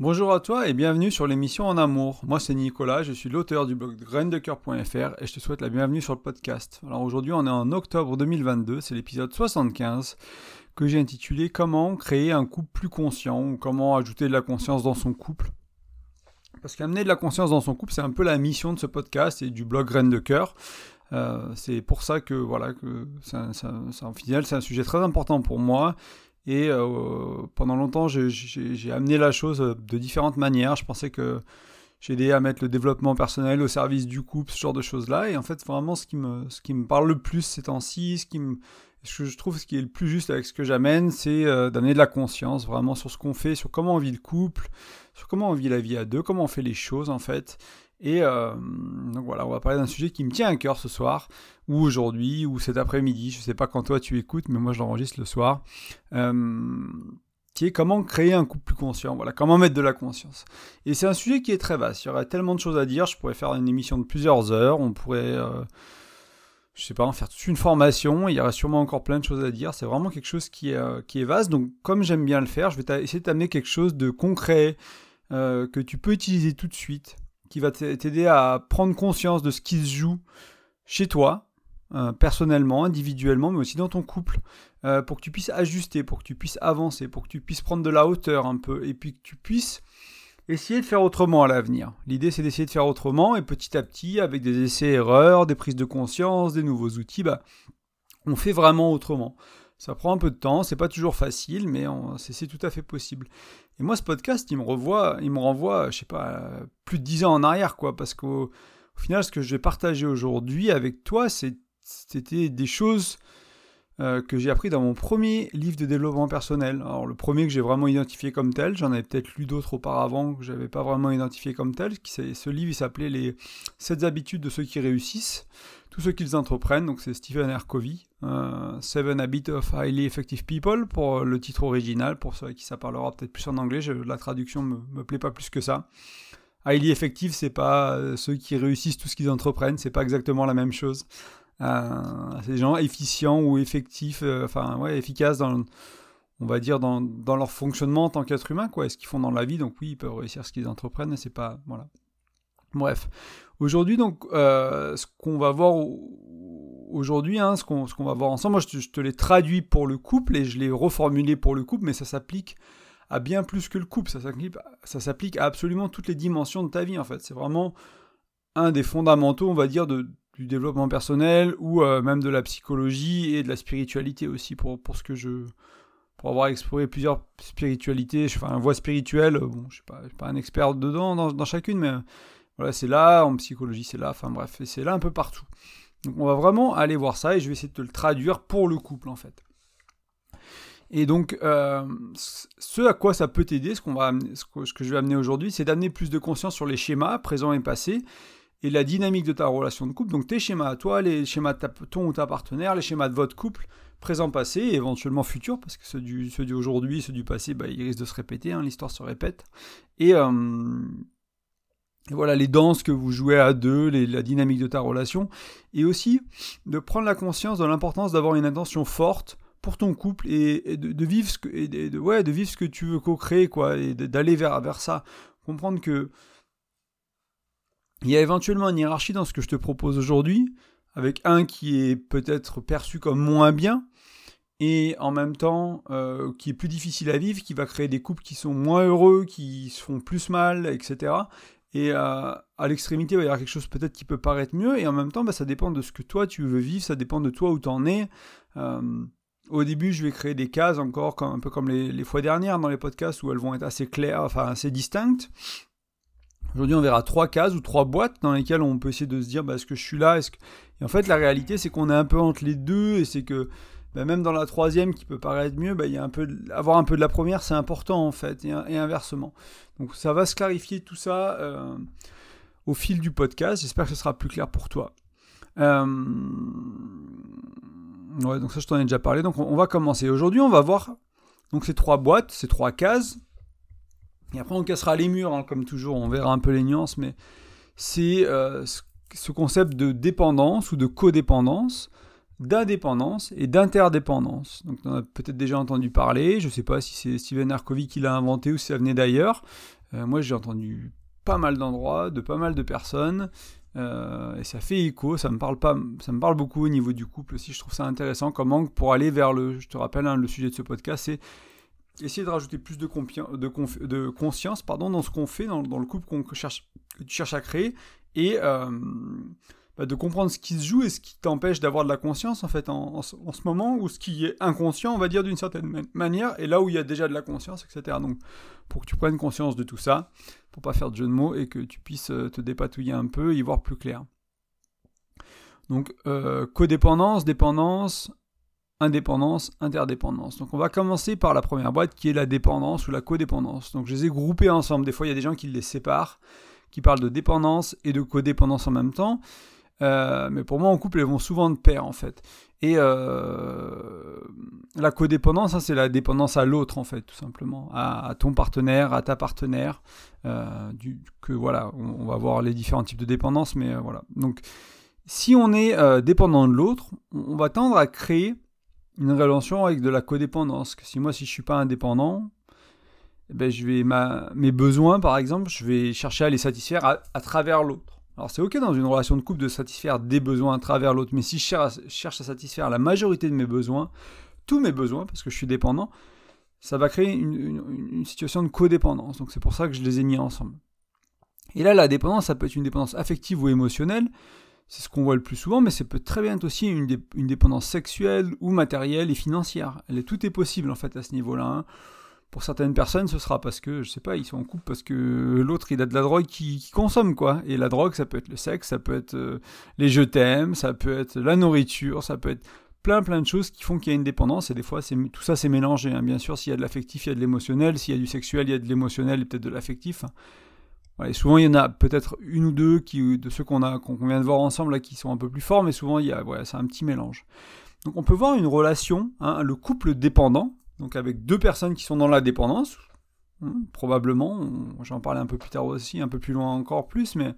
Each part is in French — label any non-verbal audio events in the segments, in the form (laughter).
Bonjour à toi et bienvenue sur l'émission En Amour. Moi c'est Nicolas, je suis l'auteur du blog graindecoeur.fr et je te souhaite la bienvenue sur le podcast. Alors aujourd'hui on est en octobre 2022, c'est l'épisode 75 que j'ai intitulé Comment créer un couple plus conscient ou comment ajouter de la conscience dans son couple. Parce qu'amener de la conscience dans son couple c'est un peu la mission de ce podcast et du blog Graines de Cœur. Euh, c'est pour ça que voilà que en final c'est un sujet très important pour moi et euh, pendant longtemps, j'ai amené la chose de différentes manières. Je pensais que j'ai aidé à mettre le développement personnel au service du couple, ce genre de choses-là. Et en fait, vraiment, ce qui me, ce qui me parle le plus ces temps-ci, ce ce que je trouve ce qui est le plus juste avec ce que j'amène, c'est euh, d'amener de la conscience vraiment sur ce qu'on fait, sur comment on vit le couple, sur comment on vit la vie à deux, comment on fait les choses en fait. Et euh, donc voilà, on va parler d'un sujet qui me tient à cœur ce soir, ou aujourd'hui, ou cet après-midi. Je ne sais pas quand toi tu écoutes, mais moi je l'enregistre le soir. Euh, qui est comment créer un couple plus conscient. Voilà, comment mettre de la conscience. Et c'est un sujet qui est très vaste. Il y aurait tellement de choses à dire. Je pourrais faire une émission de plusieurs heures. On pourrait, euh, je sais pas, en faire toute une formation. Il y aurait sûrement encore plein de choses à dire. C'est vraiment quelque chose qui est, qui est vaste. Donc, comme j'aime bien le faire, je vais essayer de t'amener quelque chose de concret que tu peux utiliser tout de suite qui va t'aider à prendre conscience de ce qui se joue chez toi, euh, personnellement, individuellement, mais aussi dans ton couple, euh, pour que tu puisses ajuster, pour que tu puisses avancer, pour que tu puisses prendre de la hauteur un peu, et puis que tu puisses essayer de faire autrement à l'avenir. L'idée, c'est d'essayer de faire autrement, et petit à petit, avec des essais-erreurs, des prises de conscience, des nouveaux outils, bah, on fait vraiment autrement. Ça prend un peu de temps, c'est pas toujours facile, mais c'est tout à fait possible. Et moi, ce podcast, il me revoit, il me renvoie, je sais pas, plus de dix ans en arrière, quoi, parce qu'au final, ce que je vais partager aujourd'hui avec toi, c'était des choses euh, que j'ai appris dans mon premier livre de développement personnel. Alors le premier que j'ai vraiment identifié comme tel, j'en avais peut-être lu d'autres auparavant que j'avais pas vraiment identifié comme tel. Ce livre il s'appelait les 7 habitudes de ceux qui réussissent tous ceux qu'ils entreprennent. Donc c'est Stephen R. Covey, euh, Seven Habits of Highly Effective People pour le titre original. Pour ceux qui ça parlera peut-être plus en anglais, la traduction me, me plaît pas plus que ça. Highly effective, c'est pas euh, ceux qui réussissent tout ce qu'ils entreprennent, c'est pas exactement la même chose. Euh, c'est des gens efficients ou effectifs, enfin ouais, efficaces dans, on va dire dans, dans leur fonctionnement en tant qu'être humain, quoi, ce qu'ils font dans la vie. Donc oui, ils peuvent réussir ce qu'ils entreprennent, c'est pas voilà. Bref, aujourd'hui donc, euh, ce qu'on va voir aujourd'hui, hein, ce qu'on va voir ensemble, moi je te, l'ai traduit pour le couple et je l'ai reformulé pour le couple, mais ça s'applique à bien plus que le couple, ça s'applique à absolument toutes les dimensions de ta vie en fait. C'est vraiment un des fondamentaux, on va dire, du développement personnel ou euh, même de la psychologie et de la spiritualité aussi pour, pour ce que je pour avoir exploré plusieurs spiritualités, enfin voie spirituelle, bon, je ne suis, pas un expert dedans dans, dans chacune, mais voilà, c'est là, en psychologie, c'est là, enfin bref, c'est là un peu partout. Donc on va vraiment aller voir ça et je vais essayer de te le traduire pour le couple en fait. Et donc, euh, ce à quoi ça peut t'aider, ce, ce que je vais amener aujourd'hui, c'est d'amener plus de conscience sur les schémas présents et passés et la dynamique de ta relation de couple. Donc tes schémas à toi, les schémas de ton ou ta partenaire, les schémas de votre couple, présent, passé et éventuellement futur, parce que ceux, du, ceux d'aujourd'hui, ceux du passé, bah, ils risquent de se répéter, hein, l'histoire se répète. Et, euh, voilà, les danses que vous jouez à deux, la dynamique de ta relation, et aussi de prendre la conscience de l'importance d'avoir une intention forte pour ton couple et, de, vivre ce que, ouais, de vivre que tu veux co-créer, quoi, et d'aller vers, vers ça. Comprendre que il y a éventuellement une hiérarchie dans ce que je te propose aujourd'hui, avec un qui est peut-être perçu comme moins bien, et en même temps euh, qui est plus difficile à vivre, qui va créer des couples qui sont moins heureux, qui se font plus mal, etc. Et à l'extrémité, il va y avoir quelque chose peut-être qui peut paraître mieux, et en même temps, bah, ça dépend de ce que toi tu veux vivre, ça dépend de toi où tu en es. Euh, au début, je vais créer des cases encore, un peu comme les, fois dernières dans les podcasts, où elles vont être assez claires, enfin assez distinctes. Aujourd'hui, on verra trois cases ou trois boîtes dans lesquelles on peut essayer de se dire, bah, est-ce que je suis là? Est-ce que... Et en fait, la réalité, c'est qu'on est un peu entre les deux, et c'est que bah, même dans la troisième qui peut paraître mieux, bah, y a un peu avoir un peu de la première, c'est important en fait, et, inversement. Donc ça va se clarifier tout ça euh, au fil du podcast. J'espère que ce sera plus clair pour toi. Euh, ouais, donc ça je t'en ai déjà parlé. Donc on, va commencer. Aujourd'hui, on va voir donc ces trois boîtes, ces trois cases. Et après, on cassera les murs, hein, comme toujours. On verra un peu les nuances, mais c'est euh, ce concept de dépendance ou de codépendance d'indépendance et d'interdépendance. Donc, on a peut-être déjà entendu parler. Je ne sais pas si c'est Steven Arkovic qui l'a inventé ou si ça venait d'ailleurs. moi, j'ai entendu pas mal d'endroits, de pas mal de personnes, et ça fait écho, ça me parle pas, ça me parle beaucoup au niveau du couple aussi. Je trouve ça intéressant comment pour aller vers le, je te rappelle, hein, le sujet de ce podcast, c'est essayer de rajouter plus de conscience pardon, dans ce qu'on fait, dans, le couple qu'on cherche, que tu cherches à créer, et euh, bah, de comprendre ce qui se joue et ce qui t'empêche d'avoir de la conscience en fait en, ce moment, ou ce qui est inconscient, on va dire d'une certaine manière, et là où il y a déjà de la conscience, etc. Donc pour que tu prennes conscience de tout ça, pour pas faire de jeu de mots, et que tu puisses euh, te dépatouiller un peu, y voir plus clair. Donc, euh, codépendance, dépendance, indépendance, interdépendance. Donc on va commencer par la première boîte qui est la dépendance ou la codépendance. Donc je les ai groupés ensemble. Des fois il y a des gens qui les séparent, qui parlent de dépendance et de codépendance en même temps. Euh, mais pour moi en couple elles vont souvent de pair en fait. Et euh, la codépendance, hein, c'est la dépendance à l'autre en fait, tout simplement, à, ton partenaire, à ta partenaire. Euh, du, que voilà, on, va voir les différents types de dépendance, mais voilà. Donc si on est dépendant de l'autre, on va tendre à créer une relation avec de la codépendance. Que si moi, si je suis pas indépendant, eh ben, je vais mes besoins, par exemple, je vais chercher à les satisfaire à, travers l'autre. Alors c'est ok dans une relation de couple de satisfaire des besoins à travers l'autre, mais si je cherche, à satisfaire la majorité de mes besoins, tous mes besoins, parce que je suis dépendant, ça va créer une, situation de codépendance. Donc c'est pour ça que je les ai mis ensemble. Et là, la dépendance, ça peut être une dépendance affective ou émotionnelle. C'est ce qu'on voit le plus souvent, mais ça peut très bien être aussi une, dépendance sexuelle ou matérielle et financière. Tout est possible en fait à ce niveau-là. Hein. Pour certaines personnes, ce sera parce que, je sais pas, ils sont en couple parce que l'autre il a de la drogue qui, consomme quoi. Et la drogue, ça peut être le sexe, ça peut être euh, les je t'aime, ça peut être la nourriture, ça peut être plein plein de choses qui font qu'il y a une dépendance et des fois tout ça c'est mélangé. Hein. Bien sûr, s'il y a de l'affectif, il y a de l'émotionnel, s'il y a du sexuel, il y a de l'émotionnel et peut-être de l'affectif. Hein souvent, il y en a peut-être une ou deux qui, de ceux qu'on a qu'on vient de voir ensemble là, qui sont un peu plus forts, mais souvent, il y a, c'est un petit mélange. Donc, on peut voir une relation, hein, le couple dépendant, donc avec deux personnes qui sont dans la dépendance, hein, probablement. J'en parlais un peu plus tard aussi, un peu plus loin encore plus, mais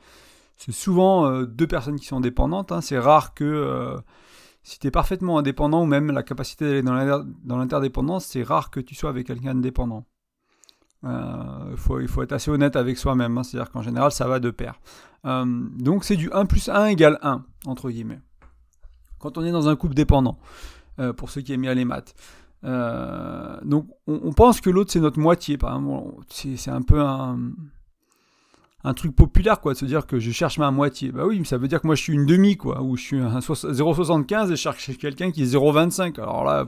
c'est souvent euh, deux personnes qui sont dépendantes. Hein. c'est rare que euh, si tu es parfaitement indépendant ou même la capacité d'aller dans l'interdépendance, c'est rare que tu sois avec quelqu'un de dépendant. Euh, faut, il faut être assez honnête avec soi-même, hein. c'est-à-dire qu'en général ça va de pair. Donc c'est du 1 plus 1 égale 1, entre guillemets. Quand on est dans un couple dépendant, pour ceux qui aiment bien les maths. Donc on, pense que l'autre c'est notre moitié. C'est un peu un, truc populaire, quoi, de se dire que je cherche ma moitié. Bah oui, mais ça veut dire que moi je suis une demi, quoi, ou je suis un 0,75 et je cherche quelqu'un qui est 0,25. Alors là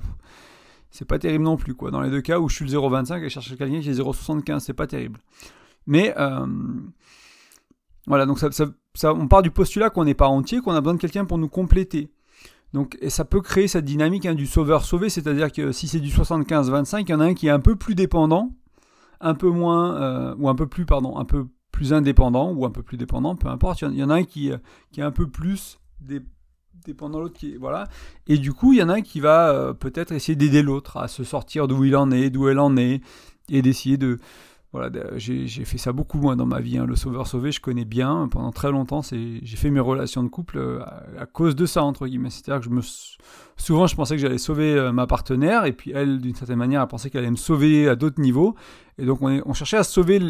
c'est pas terrible non plus, quoi. Dans les deux cas où je suis le 0,25 et je cherche quelqu'un qui est 0,75, c'est pas terrible. Mais euh, voilà, donc ça, ça, on part du postulat qu'on n'est pas entier, qu'on a besoin de quelqu'un pour nous compléter. Donc, et ça peut créer cette dynamique hein, du sauveur-sauvé, c'est-à-dire que si c'est du 75-25, il y en a un qui est un peu plus dépendant, un peu moins, euh, ou un peu plus, pardon, un peu plus indépendant, ou un peu plus dépendant, peu importe. Il y en a un qui, qui est un peu plus dépendant dépendant l'autre qui voilà et du coup il y en a un qui va euh, peut-être essayer d'aider l'autre à se sortir d'où il en est d'où elle en est et d'essayer de voilà j'ai fait ça beaucoup moins dans ma vie hein. le sauveur sauvé je connais bien pendant très longtemps j'ai fait mes relations de couple euh, à, cause de ça entre guillemets c'est à dire que je me souvent je pensais que j'allais sauver euh, ma partenaire et puis elle d'une certaine manière elle pensait qu'elle allait me sauver à d'autres niveaux et donc on, cherchait à sauver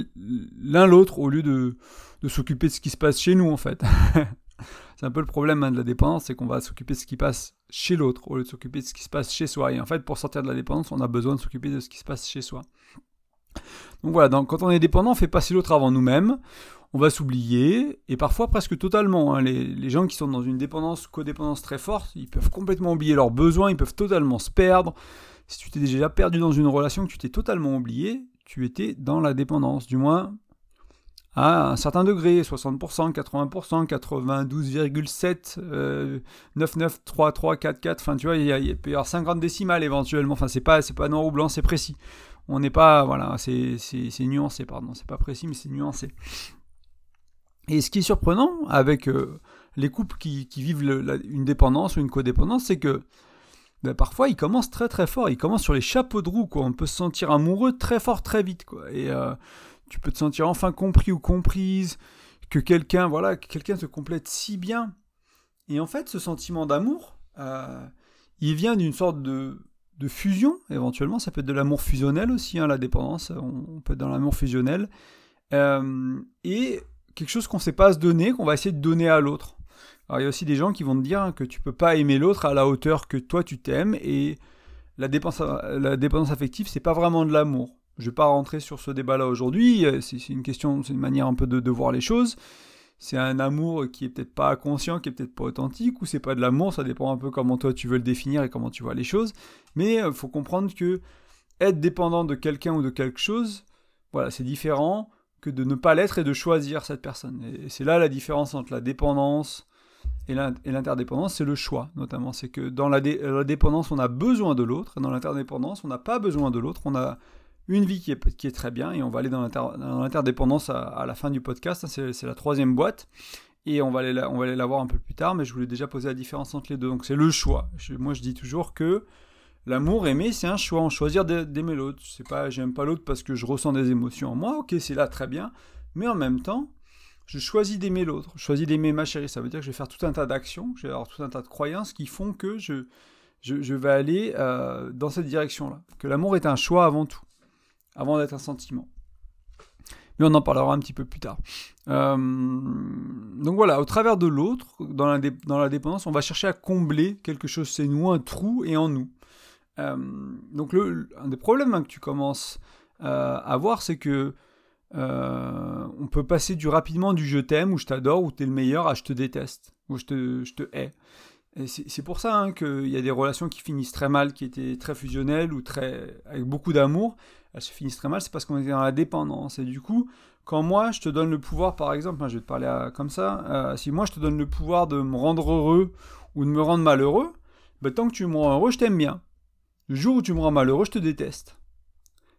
l'un l'autre au lieu de de s'occuper de ce qui se passe chez nous en fait (laughs) C'est un peu le problème hein, de la dépendance, c'est qu'on va s'occuper de ce qui passe chez l'autre au lieu de s'occuper de ce qui se passe chez soi. Et en fait, pour sortir de la dépendance, on a besoin de s'occuper de ce qui se passe chez soi. Donc voilà, donc quand on est dépendant, on fait passer l'autre avant nous-mêmes, on va s'oublier, et parfois presque totalement. Hein. les, gens qui sont dans une dépendance, codépendance très forte, ils peuvent complètement oublier leurs besoins, ils peuvent totalement se perdre. Si tu t'es déjà perdu dans une relation, que tu t'es totalement oublié, tu étais dans la dépendance. Du moins, à un certain degré, 60%, 80%, 92,7, euh, 993344, enfin tu vois, il, y a, peut y avoir 50 décimales éventuellement, enfin c'est pas, c'est pas noir ou blanc, c'est précis. On n'est pas, voilà, c'est, nuancé, pardon, c'est pas précis, mais c'est nuancé. Et ce qui est surprenant avec euh, les couples qui, vivent une dépendance ou une codépendance, c'est que ben, parfois ils commencent très très fort, ils commencent sur les chapeaux de roue, quoi. On peut se sentir amoureux très fort très vite, quoi. Et euh, tu peux te sentir enfin compris ou comprise, que quelqu'un, voilà, quelqu'un te complète si bien. Et en fait, ce sentiment d'amour, euh, il vient d'une sorte de, fusion, éventuellement. Ça peut être de l'amour fusionnel aussi, hein, la dépendance. On, peut être dans l'amour fusionnel. et quelque chose qu'on ne sait pas se donner, qu'on va essayer de donner à l'autre. Alors il y a aussi des gens qui vont te dire que tu peux pas aimer l'autre à la hauteur que toi tu t'aimes et la dépendance, la dépendance affective c'est pas vraiment de l'amour. Je vais pas rentrer sur ce débat-là aujourd'hui. C'est une question, c'est une manière un peu de, de voir les choses. C'est un amour qui est peut-être pas conscient, qui est peut-être pas authentique, ou c'est pas de l'amour. Ça dépend un peu comment toi tu veux le définir et comment tu vois les choses. Mais il euh, faut comprendre que être dépendant de quelqu'un ou de quelque chose, voilà, c'est différent que de ne pas l'être et de choisir cette personne. Et c'est là la différence entre la dépendance et l'interdépendance, c'est le choix, notamment. C'est que dans la, dépendance, on a besoin de l'autre, et dans l'interdépendance, on n'a pas besoin de l'autre, on a une vie qui est, qui est, très bien, et on va aller dans l'interdépendance à, la fin du podcast, c'est la troisième boîte, et on va, aller la, on va aller la voir un peu plus tard, mais je voulais déjà poser la différence entre les deux. Donc c'est le choix. moi, je dis toujours que L'amour, aimer, c'est un choix. On choisir d'aimer l'autre. C'est pas, j'aime pas l'autre parce que je ressens des émotions en moi. Ok, c'est là, très bien. Mais en même temps, je choisis d'aimer l'autre. Je choisis d'aimer ma chérie. Ça veut dire que je vais faire tout un tas d'actions. Je vais avoir tout un tas de croyances qui font que je, je, vais aller euh, dans cette direction-là. Que l'amour est un choix avant tout. Avant d'être un sentiment. Mais on en parlera un petit peu plus tard. Euh, donc voilà, au travers de l'autre, dans la, dépendance, on va chercher à combler quelque chose, c'est nous, un trou et en nous. Euh, donc le, un des problèmes hein, que tu commences euh, à voir, c'est que on peut passer du rapidement du je t'aime ou je t'adore ou t'es le meilleur à je te déteste ou je te, je te hais. C'est pour ça hein, qu'il y a des relations qui finissent très mal, qui étaient très fusionnelles ou très avec beaucoup d'amour. Elles se finissent très mal, c'est parce qu'on est dans la dépendance. Et du coup, quand moi je te donne le pouvoir, par exemple, hein, je vais te parler comme ça, si moi je te donne le pouvoir de me rendre heureux ou de me rendre malheureux, ben, tant que tu me rends heureux, je t'aime bien. Le jour où tu me rends malheureux, je te déteste.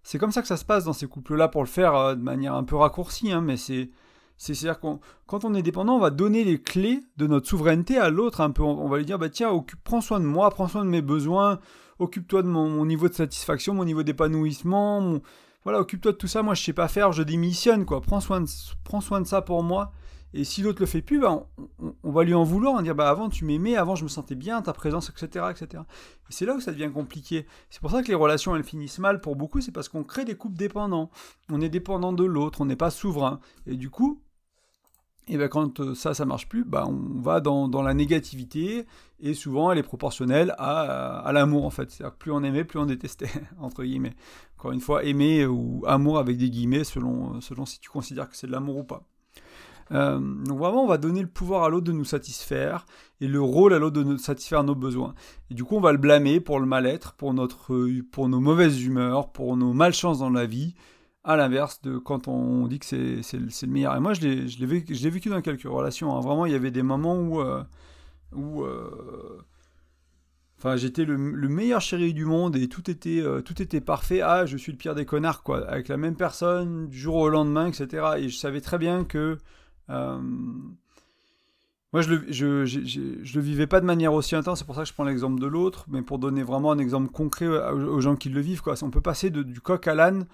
C'est comme ça que ça se passe dans ces couples-là pour le faire euh, de manière un peu raccourcie, hein, mais c'est. C'est-à-dire quand on est dépendant, on va donner les clés de notre souveraineté à l'autre un peu. On, va lui dire, bah tiens, occupe, prends soin de moi, prends soin de mes besoins, occupe-toi de mon, niveau de satisfaction, mon niveau d'épanouissement, voilà, occupe-toi de tout ça. Moi, je sais pas faire, je démissionne, quoi. Prends soin de, prends soin de ça pour moi. Et si l'autre le fait plus, bah, on, va lui en vouloir, on va dire bah avant tu m'aimais, avant je me sentais bien, ta présence, etc. etc. Et c'est là où ça devient compliqué. C'est pour ça que les relations elles finissent mal pour beaucoup, c'est parce qu'on crée des couples dépendants. On est dépendant de l'autre, on n'est pas souverain. Et du coup, et ben quand euh, ça, ça marche plus, bah on va dans, la négativité, et souvent elle est proportionnelle à, l'amour en fait. C'est-à-dire plus on aimait, plus on détestait, (laughs) entre guillemets. Encore une fois, aimer ou amour avec des guillemets selon, selon si tu considères que c'est de l'amour ou pas. Euh, donc vraiment, on va donner le pouvoir à l'autre de nous satisfaire et le rôle à l'autre de nous satisfaire nos besoins. Et du coup, on va le blâmer pour le mal-être, pour, pour nos mauvaises humeurs, pour nos malchances dans la vie, à l'inverse de quand on dit que c'est le meilleur. Et moi, je l'ai vécu, dans quelques relations. Hein. Vraiment, il y avait des moments où... Euh, euh, Enfin, j'étais le, meilleur chéri du monde et tout était, tout était parfait. Ah, je suis le pire des connards, quoi. Avec la même personne, du jour au lendemain, etc. Et je savais très bien que euh, moi, je le, le vivais pas de manière aussi intense, c'est pour ça que je prends l'exemple de l'autre, mais pour donner vraiment un exemple concret aux, gens qui le vivent, quoi. On peut passer du coq à l'âne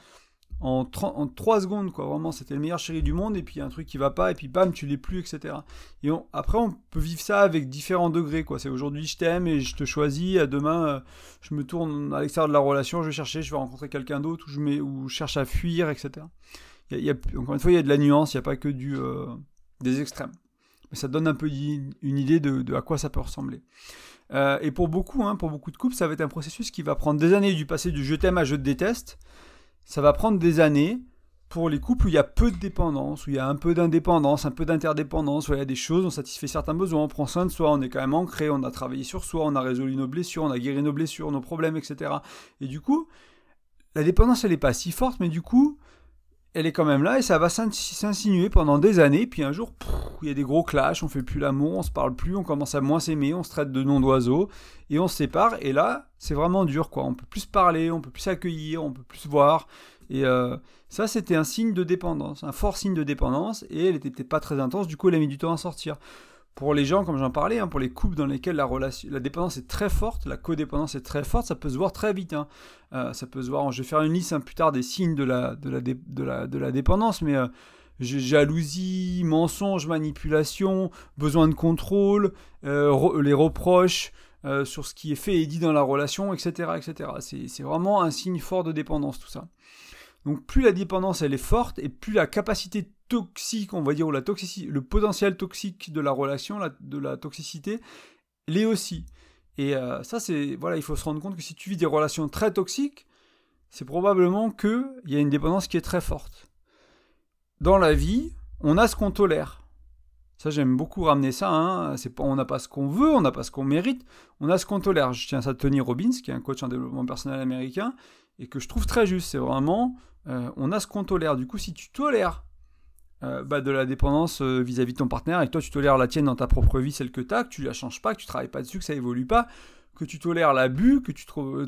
en, 3 secondes, quoi. Vraiment, c'était le meilleur chéri du monde, et puis il y a un truc qui va pas, et puis bam, tu l'es plus, etc. Et après, on peut vivre ça avec différents degrés, quoi. C'est aujourd'hui, je t'aime et je te choisis, demain, euh, je me tourne à l'extérieur de la relation, je vais chercher, je vais rencontrer quelqu'un d'autre, ou je, ou cherche à fuir, etc encore une fois, il y a de la nuance, il n'y a pas que du, euh, des extrêmes. Mais ça donne un peu une idée de, à quoi ça peut ressembler. Euh, et pour beaucoup, hein, pour beaucoup de couples, ça va être un processus qui va prendre des années du passé du je t'aime à je te déteste. Ça va prendre des années pour les couples où il y a peu de dépendance, où il y a un peu d'indépendance, un peu d'interdépendance, où il y a des choses, on satisfait certains besoins, on prend soin de soi, on est quand même ancré, on a travaillé sur soi, on a résolu nos blessures, on a guéri nos blessures, nos problèmes, etc. Et du coup, la dépendance, elle n'est pas si forte, mais du coup, elle est quand même là et ça va s'insinuer pendant des années. Puis un jour, il y a des gros clashs, on fait plus l'amour, on se parle plus, on commence à moins s'aimer, on se traite de nom d'oiseau et on se sépare. Et là, c'est vraiment dur, quoi. On peut plus parler, on peut plus s'accueillir, on peut plus voir. Et euh, ça, c'était un signe de dépendance, un fort signe de dépendance. Et elle était peut-être pas très intense. Du coup, elle a mis du temps à sortir pour les gens, comme j'en parlais, hein, pour les couples dans lesquels la, relation, la dépendance est très forte, la codépendance est très forte, ça peut se voir très vite. Hein. Euh, ça peut se voir, je vais faire une liste hein, plus tard des signes de la, de la, de la, de dépendance, mais euh, jalousie, mensonge, manipulation, besoin de contrôle, euh, les reproches sur ce qui est fait et dit dans la relation, etc. etc. C'est vraiment un signe fort de dépendance, tout ça. Donc plus la dépendance elle est forte et plus la capacité toxique, on va dire, ou la le potentiel toxique de la relation, de la toxicité, l'est aussi. Et euh, ça, c'est voilà, il faut se rendre compte que si tu vis des relations très toxiques, c'est probablement qu'il y a une dépendance qui est très forte. Dans la vie, on a ce qu'on tolère. Ça, j'aime beaucoup ramener ça. Hein. Pas, on n'a pas ce qu'on veut, on n'a pas ce qu'on mérite, on a ce qu'on tolère. Je tiens ça de Tony Robbins, qui est un coach en développement personnel américain, et que je trouve très juste. C'est vraiment, euh, on a ce qu'on tolère. Du coup, si tu tolères euh, bah, de la dépendance euh, vis-à-vis de ton partenaire, et que toi tu tolères la tienne dans ta propre vie, celle que tu as, que tu la changes pas, que tu travailles pas dessus, que ça évolue pas, que tu tolères l'abus, que tu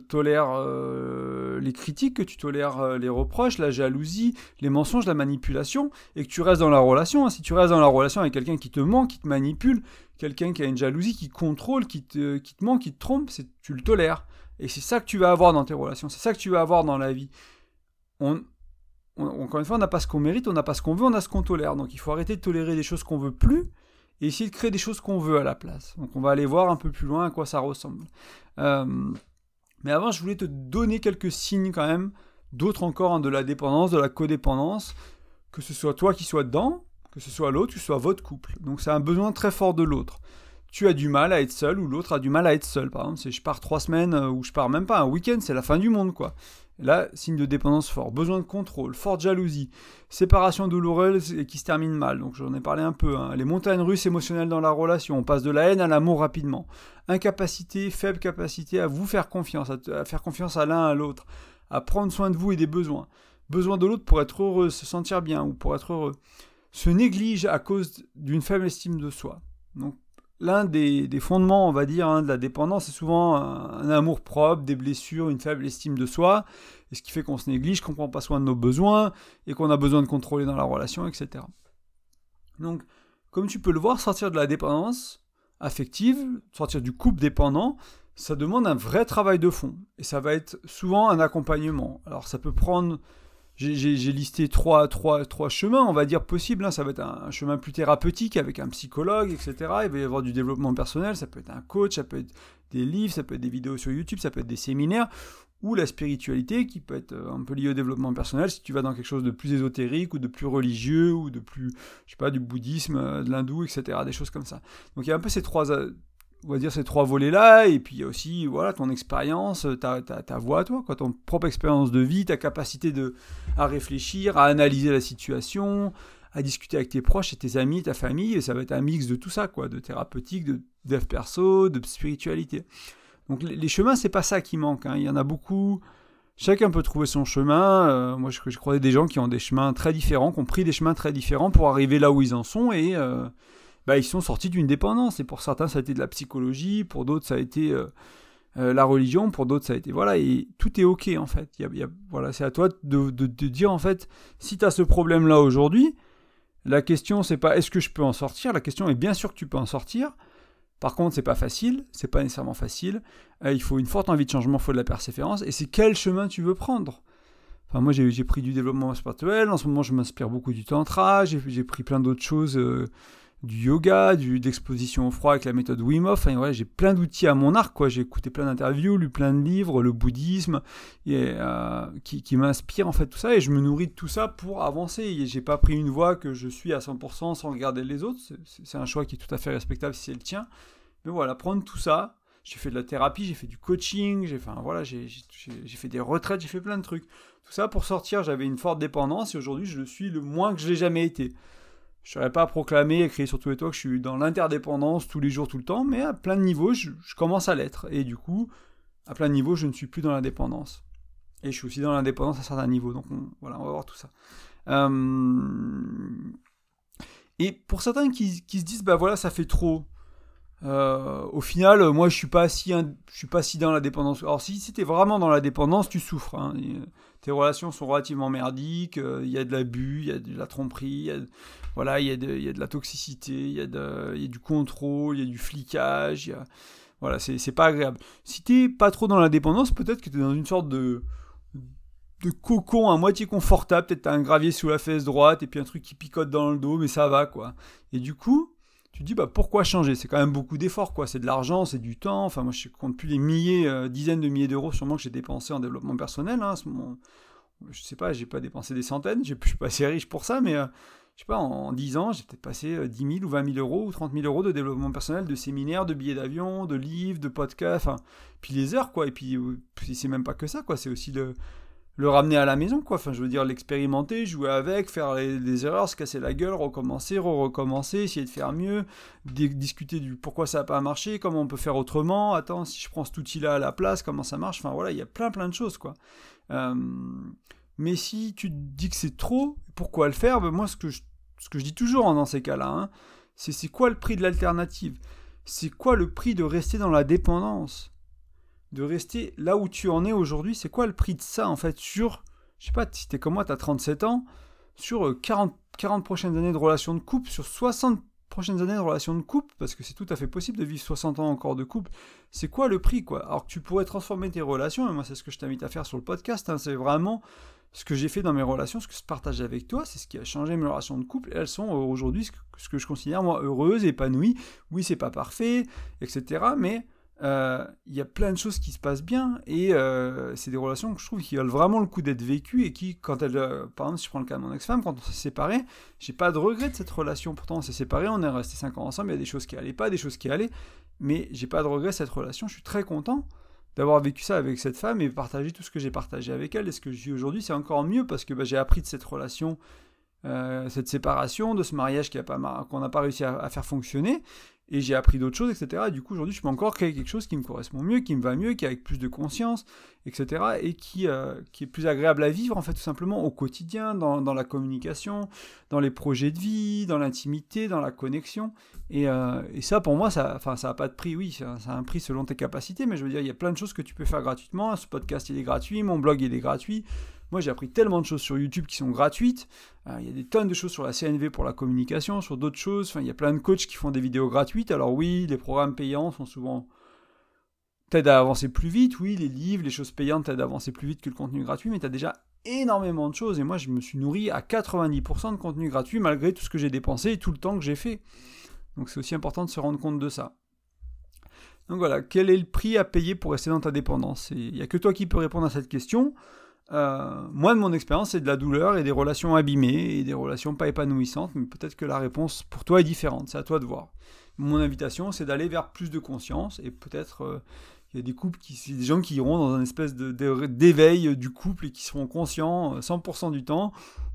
tolères euh, les critiques, que tu tolères les reproches, la jalousie, les mensonges, la manipulation, et que tu restes dans la relation. Hein. Si tu restes dans la relation avec quelqu'un qui te ment, qui te manipule, quelqu'un qui a une jalousie, qui contrôle, qui te, qui te ment, qui te trompe, tu le tolères. Et c'est ça que tu vas avoir dans tes relations, c'est ça que tu vas avoir dans la vie. On, encore une fois, on n'a pas ce qu'on mérite, on n'a pas ce qu'on veut, on a ce qu'on tolère. Donc il faut arrêter de tolérer des choses qu'on veut plus et essayer de créer des choses qu'on veut à la place. Donc on va aller voir un peu plus loin à quoi ça ressemble. Euh, mais avant, je voulais te donner quelques signes quand même, d'autres encore, hein, de la dépendance, de la codépendance, que ce soit toi qui sois dedans, que ce soit l'autre, que ce soit votre couple. Donc c'est un besoin très fort de l'autre. Tu as du mal à être seul ou l'autre a du mal à être seul. Par exemple, si je pars trois semaines euh, ou je pars même pas un week-end, c'est la fin du monde quoi. Là, signe de dépendance fort, besoin de contrôle, forte jalousie, séparation douloureuse et qui se termine mal. Donc j'en ai parlé un peu. Hein. Les montagnes russes émotionnelles dans la relation, on passe de la haine à l'amour rapidement. Incapacité, faible capacité à vous faire confiance, à, faire confiance à l'un à l'autre, à prendre soin de vous et des besoins. Besoin de l'autre pour être heureux, se sentir bien ou pour être heureux. Se néglige à cause d'une faible estime de soi. Donc l'un des, fondements, on va dire, hein, de la dépendance, c'est souvent un, amour propre, des blessures, une faible estime de soi, et ce qui fait qu'on se néglige, qu'on ne prend pas soin de nos besoins, et qu'on a besoin de contrôler dans la relation, etc. Donc, comme tu peux le voir, sortir de la dépendance affective, sortir du couple dépendant, ça demande un vrai travail de fond, et ça va être souvent un accompagnement. Alors ça peut prendre j'ai listé trois, trois, trois chemins, on va dire, possibles. Hein. Ça va être un, chemin plus thérapeutique avec un psychologue, etc. Il va y avoir du développement personnel, ça peut être un coach, ça peut être des livres, ça peut être des vidéos sur YouTube, ça peut être des séminaires, ou la spiritualité qui peut être euh, un peu liée au développement personnel si tu vas dans quelque chose de plus ésotérique ou de plus religieux ou de plus, je sais pas, du bouddhisme, euh, de l'hindou, etc. Des choses comme ça. Donc il y a un peu ces trois, euh, on va dire ces trois volets-là, et puis il y a aussi voilà, ton expérience, ta, ta, ta voix, toi, quoi, ton propre expérience de vie, ta capacité de, à réfléchir, à analyser la situation, à discuter avec tes proches et tes amis, ta famille, et ça va être un mix de tout ça, quoi, de thérapeutique, de dev perso, de spiritualité. Donc les, chemins, c'est pas ça qui manque, hein. il y en a beaucoup, chacun peut trouver son chemin, euh, moi je, je crois des gens qui ont des chemins très différents, qui ont pris des chemins très différents pour arriver là où ils en sont, et... Euh, bah, ils sont sortis d'une dépendance. Et pour certains, ça a été de la psychologie, pour d'autres, ça a été euh, euh, la religion, pour d'autres, ça a été. Voilà, et tout est OK, en fait. Il y a, voilà, c'est à toi de, de, dire, en fait, si tu as ce problème-là aujourd'hui, la question, c'est pas est-ce que je peux en sortir La question est bien sûr que tu peux en sortir. Par contre, c'est pas facile, c'est pas nécessairement facile. Euh, il faut une forte envie de changement, il faut de la persévérance. Et c'est quel chemin tu veux prendre Enfin, moi, j'ai pris du développement spirituel. En ce moment, je m'inspire beaucoup du tantra. J'ai pris plein d'autres choses du yoga, du, d'exposition au froid avec la méthode Wim. Enfin, j'ai plein d'outils à mon arc. Quoi. J'ai écouté plein d'interviews, lu plein de livres, le bouddhisme, euh, qui, m'inspire en fait tout ça. Et je me nourris de tout ça pour avancer. Et j'ai pas pris une voie que je suis à 100% sans regarder les autres. C'est, un choix qui est tout à fait respectable si c'est le tien. Mais voilà, prendre tout ça. J'ai fait de la thérapie, j'ai fait du coaching, j'ai, enfin, voilà, fait des retraites, j'ai fait plein de trucs. Tout ça pour sortir, j'avais une forte dépendance et aujourd'hui je le suis le moins que je l'ai jamais été. Je ne serais pas proclamé, écrit sur tous les toits que je suis dans l'interdépendance tous les jours, tout le temps, mais à plein de niveaux, je, commence à l'être. Et du coup, à plein de niveaux, je ne suis plus dans l'indépendance. Et je suis aussi dans l'indépendance à certains niveaux. Donc voilà, on va voir tout ça. Euh, et pour certains qui, se disent, bah voilà, ça fait trop. Euh, au final, moi, je suis pas si, suis pas si dans la dépendance. Alors, si c'était vraiment dans la dépendance, tu souffres. Hein. Tes relations sont relativement merdiques. Euh, il y a de l'abus, il y a de la tromperie, il y, a de, la toxicité, il y, a du contrôle, il y a du flicage. Y a, c'est pas agréable. Si t'es pas trop dans la dépendance, peut-être que t'es dans une sorte de de cocon à moitié confortable, peut-être t'as un gravier sous la fesse droite et puis un truc qui picote dans le dos, mais ça va quoi. Et du coup, tu dis bah pourquoi changer? C'est quand même beaucoup d'efforts quoi, c'est de l'argent, c'est du temps. Enfin moi je compte plus les milliers, euh, dizaines de milliers d'euros sûrement que j'ai dépensé en développement personnel. Hein, je sais pas, j'ai pas dépensé des centaines, je suis pas assez riche pour ça, mais je sais pas, en 10 ans, j'ai peut-être passé 10 000 ou 20 000 euros ou 30 000 euros de développement personnel, de séminaires, de billets d'avion, de livres, de podcasts, puis les heures, quoi. Et puis, c'est même pas que ça, quoi. C'est aussi le, le ramener à la maison, quoi. Enfin, je veux dire, l'expérimenter, jouer avec, faire les, erreurs, se casser la gueule, recommencer, re-recommencer, essayer de faire mieux, discuter du pourquoi ça n'a pas marché, comment on peut faire autrement, attends, si je prends cet outil-là à la place, comment ça marche, enfin voilà, il y a plein plein de choses, quoi. Euh, mais si tu te dis que c'est trop, pourquoi le faire? Ben Moi, ce que, je, dis toujours hein, dans ces cas-là, hein, c'est c'est quoi le prix de l'alternative? C'est quoi le prix de rester dans la dépendance? De rester là où tu en es aujourd'hui. C'est quoi le prix de ça, en fait, sur, je sais pas, si t'es comme moi, t'as 37 ans, sur 40, euh, 40 prochaines années de relation de couple, sur 60 prochaines années de relation de couple, parce que c'est tout à fait possible de vivre 60 ans encore de couple, c'est quoi le prix, quoi? Alors que tu pourrais transformer tes relations, et moi c'est ce que je t'invite à faire sur le podcast, hein, c'est vraiment ce que j'ai fait dans mes relations, ce que je partage avec toi, c'est ce qui a changé mes relations de couple, et elles sont euh, aujourd'hui ce que je considère, moi, heureuses, épanouies, oui, c'est pas parfait, etc., mais euh, il y a plein de choses qui se passent bien et euh, c'est des relations que je trouve qui valent vraiment le coup d'être vécues et qui, quand elle, euh, par exemple, si je prends le cas de mon ex-femme, quand on s'est séparés, j'ai pas de regret de cette relation. Pourtant, on s'est séparés, on est resté 5 ans ensemble, il y a des choses qui allaient pas, des choses qui allaient, mais j'ai pas de regret de cette relation. Je suis très content d'avoir vécu ça avec cette femme et partager tout ce que j'ai partagé avec elle. Et ce que je vis aujourd'hui, c'est encore mieux parce que bah, j'ai appris de cette relation. cette séparation, de ce mariage qu'on n'a pas réussi à, faire fonctionner et j'ai appris d'autres choses, etc. Et du coup, aujourd'hui, je peux encore créer quelque chose qui me correspond mieux, qui me va mieux, qui est avec plus de conscience, etc. Et qui, euh, qui est plus agréable à vivre, en fait, tout simplement au quotidien, dans, dans la communication, dans les projets de vie, dans l'intimité, dans la connexion. Et, euh, et, ça, pour moi, ça n'a ça a pas de prix, oui, ça, a un prix selon tes capacités, mais je veux dire, il y a plein de choses que tu peux faire gratuitement. Ce podcast, il est gratuit, mon blog, il est gratuit. Moi, j'ai appris tellement de choses sur YouTube qui sont gratuites. Euh, il y a des tonnes de choses sur la CNV pour la communication, sur d'autres choses. Enfin, il y a plein de coachs qui font des vidéos gratuites. Alors oui, les programmes payants sont souvent t'aident à avancer plus vite. Oui, les livres, les choses payantes t'aident à avancer plus vite que le contenu gratuit, mais tu as déjà énormément de choses. Et moi, je me suis nourri à 90% de contenu gratuit malgré tout ce que j'ai dépensé et tout le temps que j'ai fait. Donc c'est aussi important de se rendre compte de ça. Donc voilà, quel est le prix à payer pour rester dans ta dépendance? Il n'y a que toi qui peux répondre à cette question. Euh, moi, de mon expérience, c'est de la douleur et des relations abîmées et des relations pas épanouissantes, mais peut-être que la réponse pour toi est différente, c'est à toi de voir. Mon invitation, c'est d'aller vers plus de conscience et peut-être euh, y a des couples qui, des gens qui iront dans une espèce d'éveil du couple et qui seront conscients 100% euh, du temps.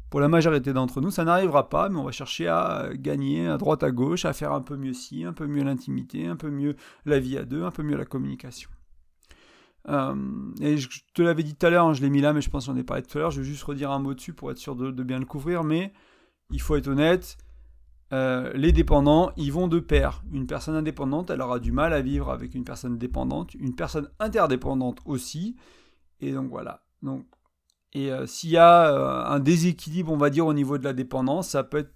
Pour la majorité d'entre nous, ça n'arrivera pas, mais on va chercher à gagner à droite à gauche, à faire un peu mieux ci, un peu mieux l'intimité, un peu mieux la vie à deux, un peu mieux la communication. Euh, et je te l'avais dit tout à l'heure, hein, je l'ai mis là, mais je pense qu'on ai parlé tout à l'heure. Je vais juste redire un mot dessus pour être sûr de, bien le couvrir. Mais il faut être honnête, euh, les dépendants, ils vont de pair. Une personne indépendante, elle aura du mal à vivre avec une personne dépendante. Une personne interdépendante aussi. Et donc voilà. Donc, et euh, s'il y a un déséquilibre, on va dire, au niveau de la dépendance, ça peut être.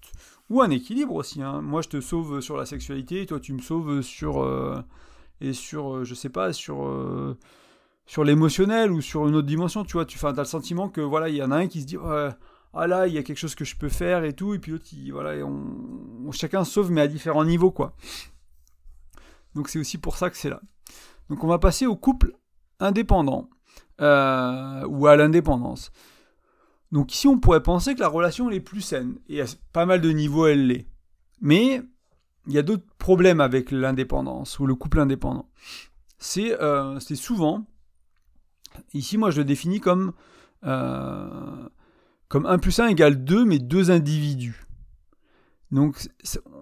Ou un équilibre aussi. Hein. Moi, je te sauve sur la sexualité, toi, tu me sauves sur. et sur, je sais pas, sur sur l'émotionnel ou sur une autre dimension, tu vois, tu as le sentiment que voilà, il y en a un qui se dit ah là, il y a quelque chose que je peux faire et tout, et puis l'autre, voilà, et on, chacun sauve mais à différents niveaux quoi. Donc c'est aussi pour ça que c'est là. Donc on va passer au couple indépendant euh, ou à l'indépendance. Donc ici on pourrait penser que la relation est plus saine et à pas mal de niveaux elle l'est. Mais il y a d'autres problèmes avec l'indépendance ou le couple indépendant. C'est euh, souvent Ici, moi, je le définis comme, euh, comme 1 plus 1 égale 2, mais deux individus. Donc,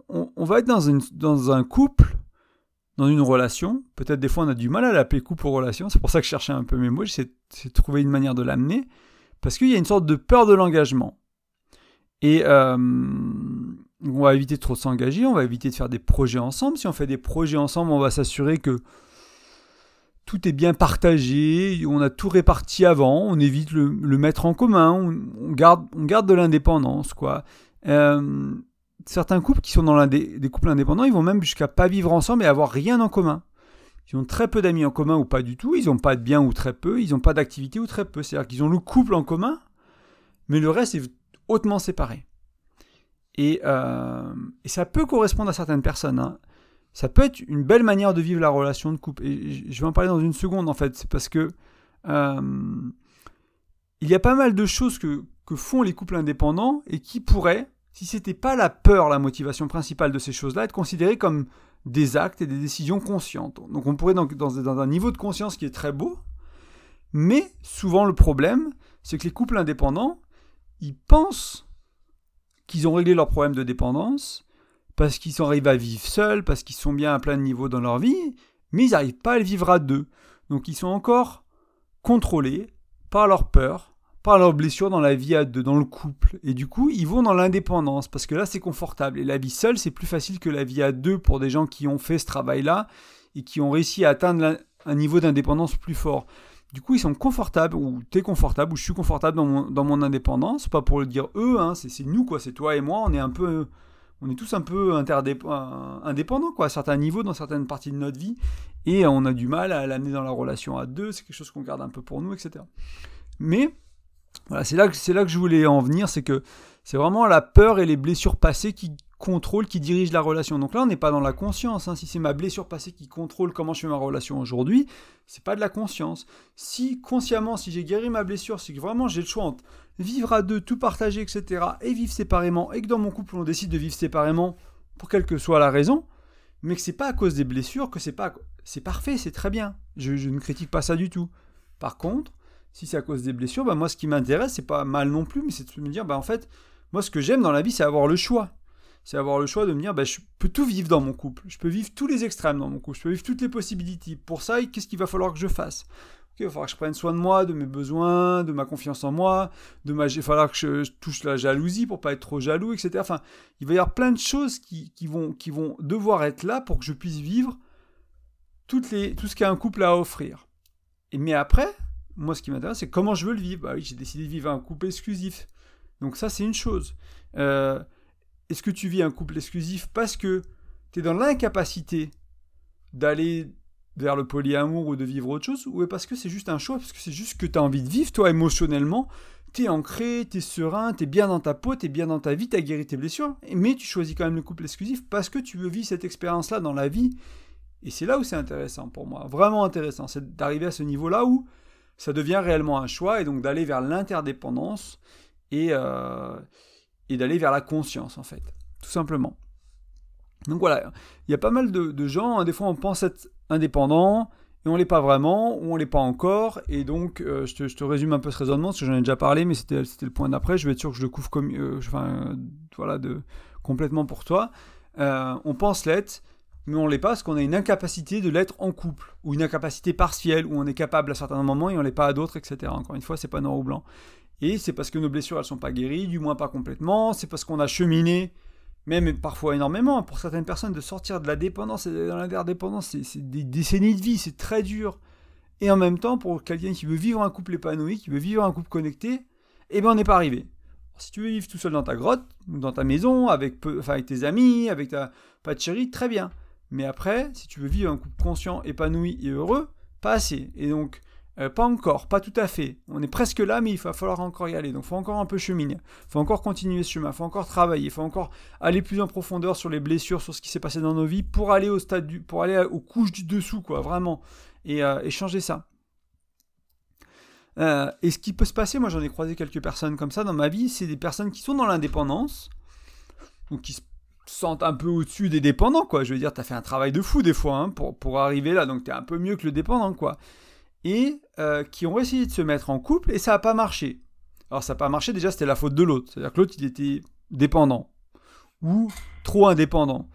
on, va être dans, une, dans un couple, dans une relation. Peut-être des fois, on a du mal à l'appeler couple ou relation. C'est pour ça que je cherchais un peu mes mots. J'essaie de trouver une manière de l'amener. Parce qu'il y a une sorte de peur de l'engagement. Et euh, on va éviter de trop s'engager, on va éviter de faire des projets ensemble. Si on fait des projets ensemble, on va s'assurer que tout est bien partagé, on a tout réparti avant, on évite le, le mettre en commun, on, garde, de l'indépendance, quoi. Euh, certains couples qui sont dans des, couples indépendants, ils vont même jusqu'à pas vivre ensemble et avoir rien en commun. Ils ont très peu d'amis en commun ou pas du tout, ils n'ont pas de biens ou très peu, ils n'ont pas d'activité ou très peu. C'est-à-dire qu'ils ont le couple en commun, mais le reste est hautement séparé. Et, euh, ça peut correspondre à certaines personnes. Hein ça peut être une belle manière de vivre la relation de couple. Et je vais en parler dans une seconde en fait, c'est parce que euh, il y a pas mal de choses que, que font les couples indépendants et qui pourraient, si c'était pas la peur la motivation principale de ces choses-là, être considérées comme des actes et des décisions conscientes. Donc on pourrait donc dans, dans un niveau de conscience qui est très beau, mais souvent le problème, c'est que les couples indépendants, ils pensent qu'ils ont réglé leur problème de dépendance, parce qu'ils arrivent à vivre seuls, parce qu'ils sont bien à plein niveau dans leur vie, mais ils n'arrivent pas à le vivre à deux. Donc ils sont encore contrôlés par leur peur, par leurs blessures dans la vie à deux, dans le couple. Et du coup, ils vont dans l'indépendance, parce que là, c'est confortable. Et la vie seule, c'est plus facile que la vie à deux pour des gens qui ont fait ce travail-là et qui ont réussi à atteindre un niveau d'indépendance plus fort. Du coup, ils sont confortables, ou t'es confortable, ou je suis confortable dans mon, dans mon indépendance. Pas pour le dire eux, hein, c'est nous, quoi. C'est toi et moi, on est un peu. On est tous un peu indépendants, quoi, à certains niveaux, dans certaines parties de notre vie. Et on a du mal à l'amener dans la relation à deux. C'est quelque chose qu'on garde un peu pour nous, etc. Mais, voilà, c'est là, que je voulais en venir. C'est que c'est vraiment la peur et les blessures passées qui, contrôle qui dirige la relation. Donc là, on n'est pas dans la conscience. Hein. Si c'est ma blessure passée qui contrôle comment je fais ma relation aujourd'hui, c'est pas de la conscience. Si consciemment, si j'ai guéri ma blessure, c'est que vraiment j'ai le choix entre vivre à deux, tout partager, etc., et vivre séparément, et que dans mon couple on décide de vivre séparément pour quelle que soit la raison, mais que c'est pas à cause des blessures que c'est pas, c'est parfait, c'est très bien. Je, ne critique pas ça du tout. Par contre, si c'est à cause des blessures, bah moi ce qui m'intéresse, c'est pas mal non plus, mais c'est de me dire, bah en fait, moi ce que j'aime dans la vie, c'est avoir le choix c'est avoir le choix de me dire, bah, je peux tout vivre dans mon couple, je peux vivre tous les extrêmes dans mon couple, je peux vivre toutes les possibilités. Pour ça, qu'est-ce qu'il va falloir que je fasse? Il va falloir que je prenne soin de moi, de mes besoins, de ma confiance en moi, de ma, il va falloir que je, touche la jalousie pour pas être trop jaloux, etc. Enfin, il va y avoir plein de choses qui, vont, qui vont devoir être là pour que je puisse vivre toutes les, tout ce qu'un couple a à offrir. Et, mais après, moi, ce qui m'intéresse, c'est comment je veux le vivre. Bah oui, j'ai décidé de vivre un couple exclusif. Donc ça, c'est une chose. Euh, est-ce que tu vis un couple exclusif parce que tu es dans l'incapacité d'aller vers le polyamour ou de vivre autre chose, ou parce que c'est juste un choix, parce que c'est juste que tu as envie de vivre, toi, émotionnellement, tu es ancré, tu es serein, tu es bien dans ta peau, tu es bien dans ta vie, tu as guéri tes blessures, mais tu choisis quand même le couple exclusif parce que tu veux vivre cette expérience-là dans la vie. Et c'est là où c'est intéressant pour moi, vraiment intéressant, c'est d'arriver à ce niveau-là où ça devient réellement un choix, et donc d'aller vers l'interdépendance, et, euh, et d'aller vers la conscience en fait, tout simplement. Donc voilà, il y a pas mal de, gens, hein, des fois on pense être indépendant, et on l'est pas vraiment, ou on l'est pas encore, et donc euh, je, te, résume un peu ce raisonnement, parce que j'en ai déjà parlé, mais c'était le point d'après, je vais être sûr que je le couvre comme, euh, enfin, voilà, de, complètement pour toi. Euh, on pense l'être, mais on l'est pas parce qu'on a une incapacité de l'être en couple, ou une incapacité partielle, où on est capable à certains moments et on l'est pas à d'autres, etc. Encore une fois, c'est pas noir ou blanc. Et c'est parce que nos blessures, elles sont pas guéries, du moins pas complètement. C'est parce qu'on a cheminé, même parfois énormément. Pour certaines personnes, de sortir de la dépendance et dans l'interdépendance, c'est des décennies de vie, c'est très dur. Et en même temps, pour quelqu'un qui veut vivre un couple épanoui, qui veut vivre un couple connecté, eh ben on n'est pas arrivé. si tu veux vivre tout seul dans ta grotte, dans ta maison, avec, peu, avec tes amis, avec ta pas de chérie, très bien. Mais après, si tu veux vivre un couple conscient, épanoui et heureux, pas assez. Et donc, euh, pas encore, pas tout à fait. On est presque là, mais il va falloir encore y aller. Donc il faut encore un peu cheminer. Il faut encore continuer ce chemin. Il faut encore travailler. Il faut encore aller plus en profondeur sur les blessures, sur ce qui s'est passé dans nos vies, pour aller au stade pour aller aux couches du dessous, quoi, vraiment, et, euh, changer ça. Euh, et ce qui peut se passer, moi j'en ai croisé quelques personnes comme ça dans ma vie, c'est des personnes qui sont dans l'indépendance, donc qui se sentent un peu au-dessus des dépendants, quoi. Je veux dire, tu as fait un travail de fou des fois hein, pour, pour arriver là, donc tu es un peu mieux que le dépendant, quoi et euh, qui ont essayé de se mettre en couple et ça n'a pas marché. Alors ça n'a pas marché, déjà c'était la faute de l'autre. C'est-à-dire que l'autre il était dépendant ou trop indépendant.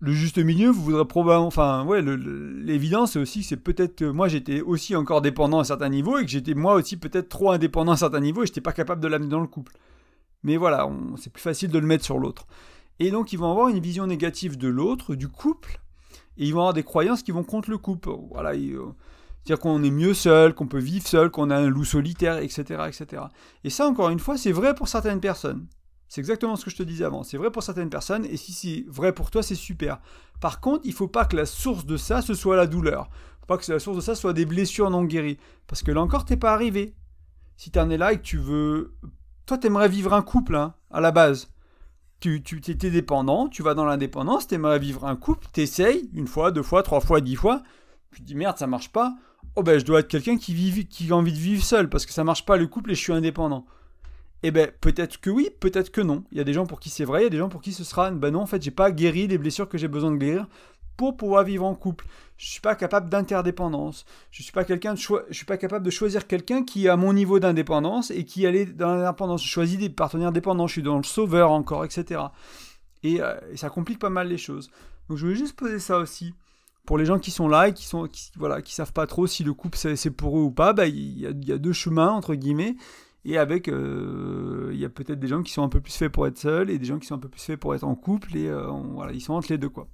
le juste milieu, vous voudrez probablement. Enfin, ouais, l'évidence c'est aussi c'est peut-être que moi j'étais aussi encore dépendant à un certain niveau et que j'étais moi aussi peut-être trop indépendant à un certain niveau et je n'étais pas capable de l'amener dans le couple. Mais voilà, c'est plus facile de le mettre sur l'autre. Et donc ils vont avoir une vision négative de l'autre, du couple, et ils vont avoir des croyances qui vont contre le couple. Voilà, euh, dire qu'on est mieux seul, qu'on peut vivre seul, qu'on a un loup solitaire, etc., etc. Et ça, encore une fois, c'est vrai pour certaines personnes. C'est exactement ce que je te disais avant. C'est vrai pour certaines personnes, et si c'est vrai pour toi, c'est super. Par contre, il ne faut pas que la source de ça, ce soit la douleur. Il faut pas que la source de ça soit des blessures non guéries. Parce que là encore, t'es pas arrivé. Si tu en es là et que tu veux... Toi, tu aimerais vivre un couple, hein, à la base tu, tu étais dépendant, tu vas dans l'indépendance, tu aimerais vivre un couple, tu essayes une fois, deux fois, trois fois, dix fois, tu te dis merde, ça marche pas. Oh ben je dois être quelqu'un qui, qui a envie de vivre seul parce que ça marche pas le couple et je suis indépendant. Eh ben peut-être que oui, peut-être que non. Il y a des gens pour qui c'est vrai, il y a des gens pour qui ce sera ben non en fait j'ai pas guéri les blessures que j'ai besoin de guérir pour pouvoir vivre en couple. Je suis pas capable d'interdépendance. Je suis suis pas capable de choisir quelqu'un qui à mon niveau d'indépendance et qui allait dans l'indépendance. Je choisis des partenaires dépendants. Je suis dans le sauveur encore, etc. Euh, et, ça complique pas mal les choses. Donc je voulais juste poser ça aussi pour les gens qui sont là et qui sont voilà qui savent pas trop si le couple c'est pour eux ou pas. Bah, il y, a, y, a deux chemins entre guillemets. Et avec, euh, il y a peut-être des gens qui sont un peu plus faits pour être seuls et des gens qui sont un peu plus faits pour être en couple et euh, voilà, ils sont entre les deux quoi.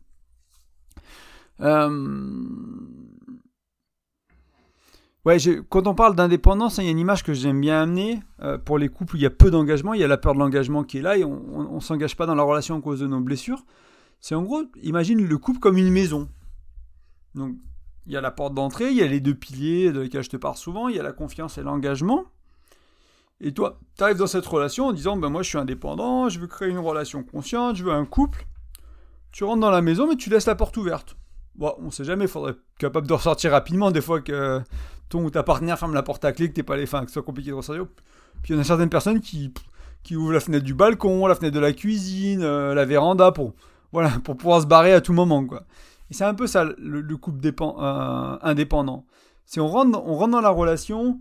Euh... Ouais, quand on parle d'indépendance, hein, il y a une image que j'aime bien amener. Euh, pour les couples où il y a peu d'engagement, il y a la peur de l'engagement qui est là et on ne s'engage pas dans la relation à cause de nos blessures. C'est en gros, imagine le couple comme une maison. Donc, il y a la porte d'entrée, il y a les deux piliers de lesquels je te parle souvent, il y a la confiance et l'engagement. Et toi, tu arrives dans cette relation en disant, ben moi je suis indépendant, je veux créer une relation consciente, je veux un couple. Tu rentres dans la maison, mais tu laisses la porte ouverte. Bon, on sait jamais, il faudrait être capable de ressortir rapidement des fois que ton ou ta partenaire ferme la porte à clé, que t'es pas les fins, que ce soit compliqué de ressortir. Puis il y en a certaines personnes qui, qui ouvrent la fenêtre du balcon, la fenêtre de la cuisine, euh, la véranda pour, voilà, pour pouvoir se barrer à tout moment, quoi. Et c'est un peu ça le, couple dépend, euh, indépendant. Si on rentre, on rentre dans la relation,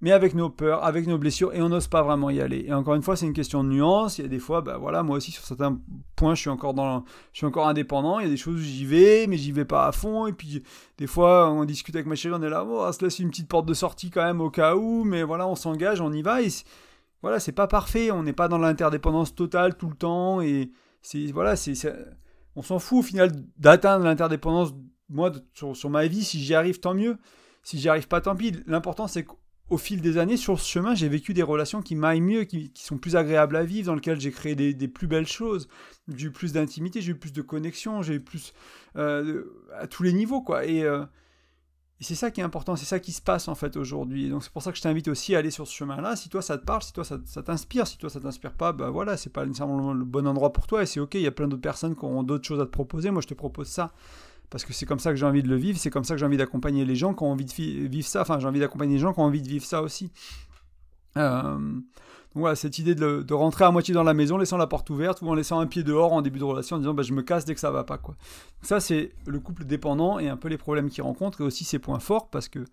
mais avec nos peurs, avec nos blessures, et on n'ose pas vraiment y aller. Et encore une fois, c'est une question de nuance. Il y a des fois, bah voilà, moi aussi sur certains points, je suis encore dans, je suis encore indépendant. Il y a des choses où j'y vais, mais j'y vais pas à fond. Et puis des fois, on discute avec ma chérie, on est là, oh, on se laisse une petite porte de sortie quand même au cas où, mais voilà, on s'engage, on y va. Et voilà, c'est pas parfait. On n'est pas dans l'interdépendance totale tout le temps. Et c'est voilà, c'est, on s'en fout au final d'atteindre l'interdépendance. Moi, sur, sur ma vie, si j'y arrive, tant mieux. Si j'y arrive pas, tant pis. L'important, c'est au fil des années, sur ce chemin, j'ai vécu des relations qui m'aillent mieux, qui, sont plus agréables à vivre, dans lesquelles j'ai créé des, plus belles choses. J'ai eu plus d'intimité, j'ai eu plus de connexion, j'ai eu plus euh, à tous les niveaux, quoi. Euh, et, c'est ça qui est important, c'est ça qui se passe en fait aujourd'hui. Donc c'est pour ça que je t'invite aussi à aller sur ce chemin-là. Si toi ça te parle, si toi ça, t'inspire, si toi ça t'inspire pas, bah voilà, c'est pas nécessairement le bon endroit pour toi et c'est ok. Il y a plein d'autres personnes qui auront d'autres choses à te proposer. Moi je te propose ça parce que c'est comme ça que j'ai envie de le vivre, c'est comme ça que j'ai envie d'accompagner les gens qui ont envie de vivre ça, enfin j'ai envie d'accompagner les gens qui ont envie de vivre ça aussi. Euh, donc voilà, cette idée de, rentrer à moitié dans la maison, laissant la porte ouverte ou en laissant un pied dehors en début de relation en disant bah, je me casse dès que ça va pas. quoi. ça c'est le couple dépendant et un peu les problèmes qu'il rencontre et aussi ses points forts parce que,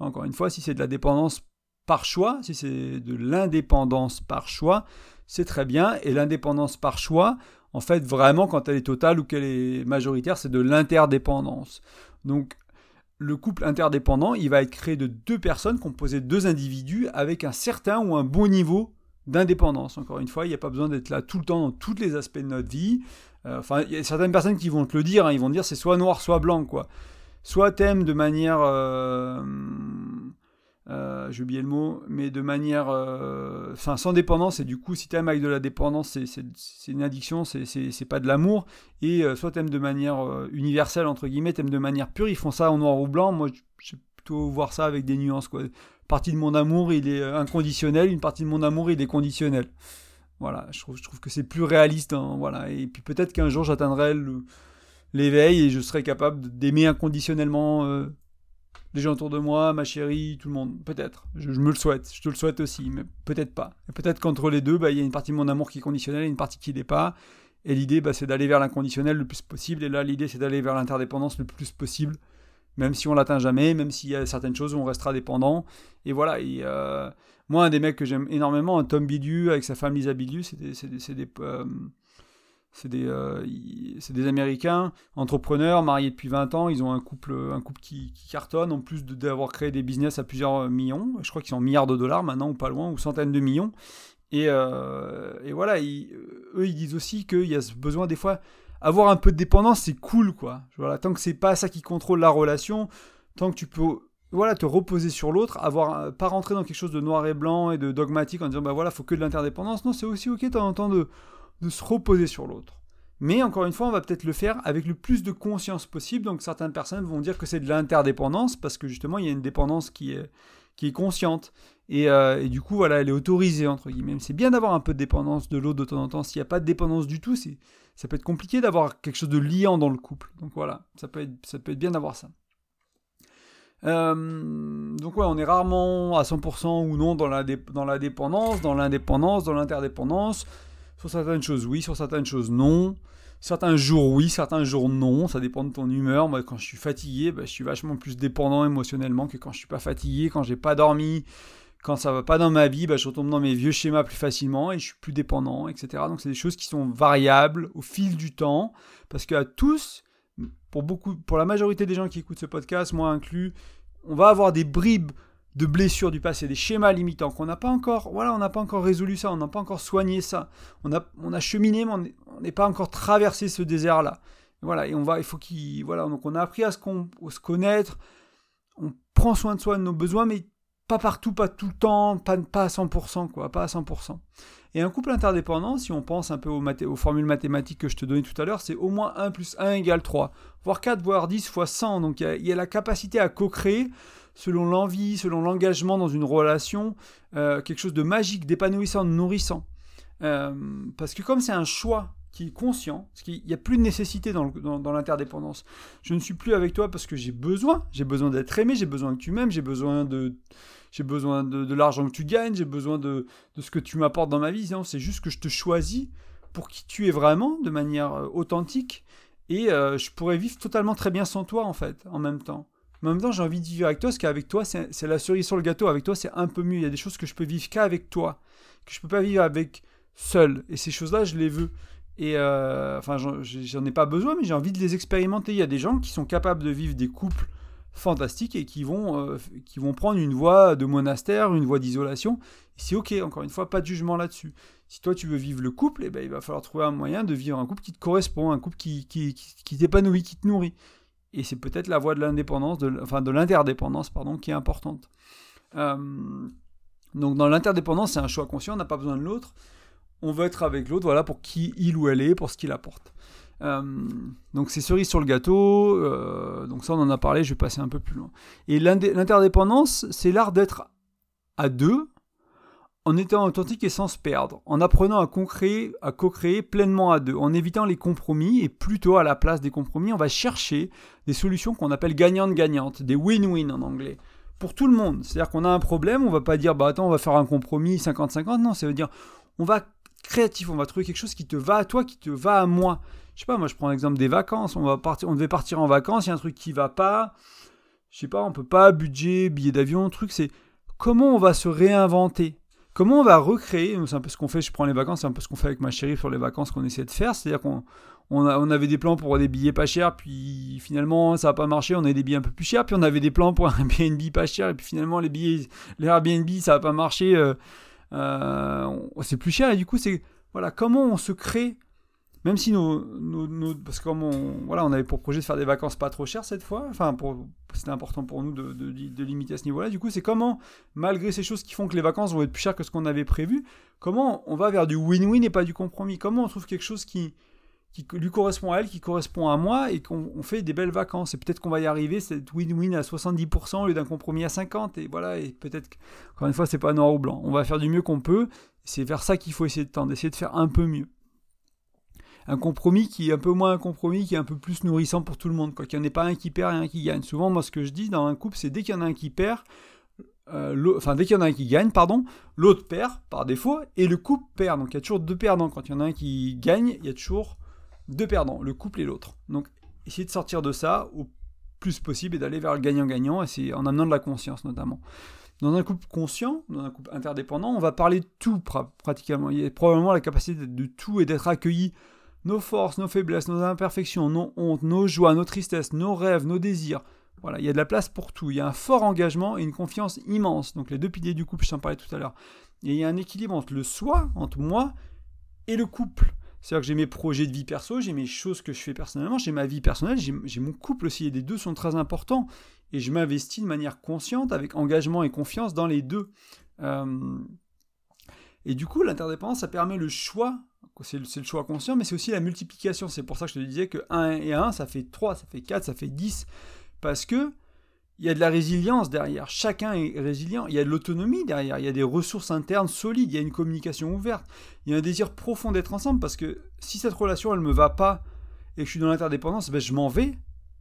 encore une fois, si c'est de la dépendance par choix, si c'est de l'indépendance par choix, c'est très bien. Et l'indépendance par choix, en fait, vraiment, quand elle est totale ou qu'elle est majoritaire, c'est de l'interdépendance. Donc, le couple interdépendant, il va être créé de deux personnes composées de deux individus avec un certain ou un bon niveau d'indépendance. Encore une fois, il n'y a pas besoin d'être là tout le temps dans tous les aspects de notre vie. Euh, enfin, il y a certaines personnes qui vont te le dire, hein, ils vont dire c'est soit noir, soit blanc, quoi. Soit t'aimes de manière euh, euh, j'ai oublié le mot, mais de manière, euh, enfin sans dépendance, et du coup si t'aimes avec de la dépendance, c'est une addiction, c'est pas de l'amour, et euh, soit t'aimes de manière universelle, entre guillemets, t'aimes de manière pure, ils font ça en noir ou blanc, moi je plutôt voir ça avec des nuances, quoi. Une partie de mon amour, il est inconditionnel, une partie de mon amour, il est conditionnel. Voilà, je trouve, je trouve que c'est plus réaliste, hein, voilà, et puis peut-être qu'un jour j'atteindrai l'éveil et je serai capable d'aimer inconditionnellement les gens autour de moi, ma chérie, tout le monde. Peut-être. Je, me le souhaite. Je te le souhaite aussi, mais peut-être pas. Et peut-être qu'entre les deux, bah, il y a une partie de mon amour qui est conditionnelle et une partie qui n'est pas. Et l'idée, bah, c'est d'aller vers l'inconditionnel le plus possible. Et là, l'idée, c'est d'aller vers l'interdépendance le plus possible. Même si on l'atteint jamais, même s'il y a certaines choses où on restera dépendant. Et voilà. Euh, moi, un des mecs que j'aime énormément, Tom Bidu avec sa femme Lisa Bidu, c'est des, euh, c'est des, euh, des Américains, entrepreneurs, mariés depuis 20 ans. Ils ont un couple, un couple qui, cartonne, en plus d'avoir créé des business à plusieurs millions. Je crois qu'ils sont milliards de dollars maintenant, ou pas loin, ou centaines de millions. Et, euh, et voilà, eux, ils disent aussi qu'il y a besoin des fois. Avoir un peu de dépendance, c'est cool, quoi. Voilà, tant que c'est pas ça qui contrôle la relation, tant que tu peux voilà, te reposer sur l'autre, avoir pas rentrer dans quelque chose de noir et blanc et de dogmatique en disant bah voilà, faut que de l'interdépendance. Non, c'est aussi ok de temps en temps de de se reposer sur l'autre. Mais encore une fois, on va peut-être le faire avec le plus de conscience possible. Donc certaines personnes vont dire que c'est de l'interdépendance parce que justement il y a une dépendance qui est, consciente. Et, euh, du coup, voilà, elle est autorisée, entre guillemets. C'est bien d'avoir un peu de dépendance de l'autre de temps en temps. S'il n'y a pas de dépendance du tout, ça peut être compliqué d'avoir quelque chose de liant dans le couple. Donc voilà, ça peut être, bien d'avoir ça. Euh, donc ouais, on est rarement à 100% ou non dans dans la dépendance, dans l'indépendance, dans l'interdépendance. Sur certaines choses, oui, sur certaines choses, non. Certains jours, oui, certains jours, non. Ça dépend de ton humeur. Moi, quand je suis fatigué, bah, je suis vachement plus dépendant émotionnellement que quand je suis pas fatigué, quand j'ai pas dormi, quand ça va pas dans ma vie, bah, je retombe dans mes vieux schémas plus facilement et je suis plus dépendant, etc. Donc, c'est des choses qui sont variables au fil du temps. Parce qu'à tous, pour, beaucoup, pour la majorité des gens qui écoutent ce podcast, moi inclus, on va avoir des bribes de blessures du passé, des schémas limitants qu'on n'a pas encore, voilà, on n'a pas encore résolu ça, on n'a pas encore soigné ça, on a, on a cheminé, mais on n'est pas encore traversé ce désert-là. Voilà, et on va, il faut qu'il, voilà, donc on a appris à se, se connaître, on prend soin de soi, de nos besoins, mais pas partout, pas tout le temps, pas, pas à 100%, quoi, pas à 100%. Et un couple interdépendant, si on pense un peu aux, aux formules mathématiques que je te donnais tout à l'heure, c'est au moins 1 plus 1 égale 3, voire 4, voire 10 fois 100. Donc il y, y, a la capacité à co-créer selon l'envie, selon l'engagement dans une relation, euh, quelque chose de magique, d'épanouissant, de nourrissant. Euh, parce que comme c'est un choix qui est conscient, parce qu'il n'y a plus de nécessité dans, l'interdépendance. Je ne suis plus avec toi parce que j'ai besoin, j'ai besoin d'être aimé, j'ai besoin que tu m'aimes, j'ai besoin de, j'ai besoin de, l'argent que tu gagnes, j'ai besoin de, ce que tu m'apportes dans ma vie. c'est juste que je te choisis pour qui tu es vraiment, de manière euh, authentique, et je pourrais vivre totalement très bien sans toi en fait, en même temps. En même temps, j'ai envie de vivre avec toi, parce qu'avec toi, c'est la cerise sur le gâteau. Avec toi, c'est un peu mieux. Il y a des choses que je peux vivre qu'avec toi, que je peux pas vivre avec seul. Et ces choses-là, je les veux. Et euh, enfin, j'en ai pas besoin, mais j'ai envie de les expérimenter. Il y a des gens qui sont capables de vivre des couples fantastiques et qui vont, euh, qui vont prendre une voie de monastère, une voie d'isolation. C'est ok, encore une fois, pas de jugement là-dessus. Si toi tu veux vivre le couple, eh ben, il va falloir trouver un moyen de vivre un couple qui te correspond, un couple qui, qui, qui t'épanouit, qui te nourrit et c'est peut-être la voie de l'indépendance, enfin de l'interdépendance, pardon, qui est importante. Euh, donc dans l'interdépendance, c'est un choix conscient, on n'a pas besoin de l'autre. On veut être avec l'autre, voilà, pour qui il ou elle est, pour ce qu'il apporte. Euh, donc c'est cerise sur le gâteau, euh, donc ça on en a parlé, je vais passer un peu plus loin. Et l'interdépendance, c'est l'art d'être à deux, en étant authentique et sans se perdre, en apprenant à co-créer, à co-créer pleinement à deux, en évitant les compromis et plutôt à la place des compromis, on va chercher des solutions qu'on appelle gagnantes-gagnantes, des win-win en anglais, pour tout le monde. C'est-à-dire qu'on a un problème, on va pas dire bah attends on va faire un compromis 50-50, non, ça veut dire on va créatif, on va trouver quelque chose qui te va à toi, qui te va à moi. Je sais pas, moi je prends l'exemple des vacances, on devait partir en vacances, il y a un truc qui va pas, je sais pas, on peut pas budget, billet d'avion, truc, c'est comment on va se réinventer? Comment on va recréer C'est un peu ce qu'on fait, je prends les vacances, c'est un peu ce qu'on fait avec ma chérie sur les vacances qu'on essaie de faire. C'est-à-dire qu'on on, avait des plans pour des billets pas chers, puis finalement ça n'a pas marché, on a des billets un peu plus chers, puis on avait des plans pour un Airbnb pas cher, et puis finalement les billets, les Airbnb ça n'a pas marché, euh, euh, c'est plus cher, et du coup c'est voilà comment on se crée même si nos, nos, parce que comme on, voilà, on avait pour projet de faire des vacances pas trop chères cette fois, enfin c'était important pour nous de, de, de limiter à ce niveau-là. Du coup, c'est comment, malgré ces choses qui font que les vacances vont être plus chères que ce qu'on avait prévu, comment on va vers du win-win et pas du compromis? Comment on trouve quelque chose qui, qui lui correspond à elle, qui correspond à moi, et qu'on fait des belles vacances? Et peut-être qu'on va y arriver, c'est win-win à 70% au lieu d'un compromis à 50%. Et voilà, et peut-être, encore une fois, c'est pas noir ou blanc. On va faire du mieux qu'on peut. C'est vers ça qu'il faut essayer de tendre, essayer de faire un peu mieux un compromis qui est un peu moins un compromis, qui est un peu plus nourrissant pour tout le monde. Qu'il n'y en ait pas un qui perd et un qui gagne. Souvent, moi, ce que je dis dans un couple, c'est dès qu'il y en a un qui perd, euh, enfin dès qu'il y en a un qui gagne, pardon, l'autre perd par défaut et le couple perd. Donc il y a toujours deux perdants. Quand il y en a un qui gagne, il y a toujours deux perdants, le couple et l'autre. Donc essayez de sortir de ça au plus possible et d'aller vers le gagnant-gagnant, et c'est en amenant de la conscience notamment. Dans un couple conscient, dans un couple interdépendant, on va parler de tout pratiquement. Il y a probablement la capacité de tout et d'être accueilli nos forces, nos faiblesses, nos imperfections, nos hontes, nos joies, nos tristesses, nos rêves, nos désirs. Voilà, il y a de la place pour tout. Il y a un fort engagement et une confiance immense. Donc les deux piliers du couple, je t'en parlais tout à l'heure. Et il y a un équilibre entre le soi, entre moi et le couple. C'est-à-dire que j'ai mes projets de vie perso, j'ai mes choses que je fais personnellement, j'ai ma vie personnelle, j'ai mon couple aussi. Et les deux sont très importants. Et je m'investis de manière consciente, avec engagement et confiance dans les deux. Euh, et du coup, l'interdépendance, ça permet le choix c'est le, choix conscient, mais c'est aussi la multiplication. C'est pour ça que je te disais que 1 et 1, ça fait 3, ça fait 4, ça fait 10. Parce que il y a de la résilience derrière. Chacun est résilient. Il y a de l'autonomie derrière. Il y a des ressources internes solides. Il y a une communication ouverte. Il y a un désir profond d'être ensemble. Parce que si cette relation, elle ne me va pas et que je suis dans l'interdépendance, ben je m'en vais.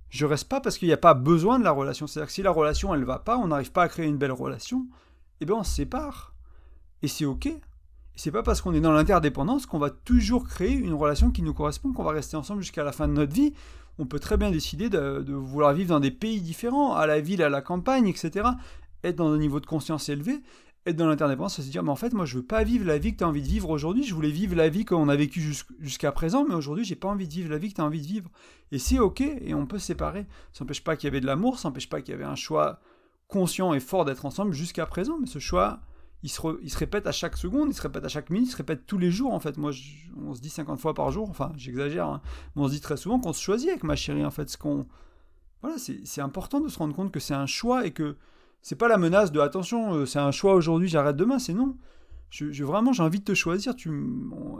je reste pas parce qu'il n'y a pas besoin de la relation. C'est-à-dire que si la relation elle va pas, on n'arrive pas à créer une belle relation, eh bien on se sépare. Et c'est ok. C'est pas parce qu'on est dans l'interdépendance qu'on va toujours créer une relation qui nous correspond, qu'on va rester ensemble jusqu'à la fin de notre vie. On peut très bien décider de, vouloir vivre dans des pays différents, à la ville, à la campagne, etc. Être dans un niveau de conscience élevé être dans l'interdépendance, c'est se dire, mais en fait, moi, je veux pas vivre la vie que tu as envie de vivre aujourd'hui. Je voulais vivre la vie qu'on a vécue jusqu'à présent, mais aujourd'hui, j'ai pas envie de vivre la vie que tu as envie de vivre. Et c'est OK, et on peut se séparer. Ça n'empêche pas qu'il y avait de l'amour, ça n'empêche pas qu'il y avait un choix conscient et fort d'être ensemble jusqu'à présent, mais ce choix, il se, il se, répète à chaque seconde, il se répète à chaque minute, il se répète tous les jours, en fait. Moi, on se dit 50 fois par jour, enfin, j'exagère, hein, mais on se dit très souvent qu'on se choisit avec ma chérie, en fait. Ce qu'on... Voilà, c'est important de se rendre compte que c'est un choix et que c'est pas la menace de attention, euh, c'est un choix aujourd'hui, j'arrête demain, c'est non. Je, vraiment, j'ai envie de te choisir. Tu,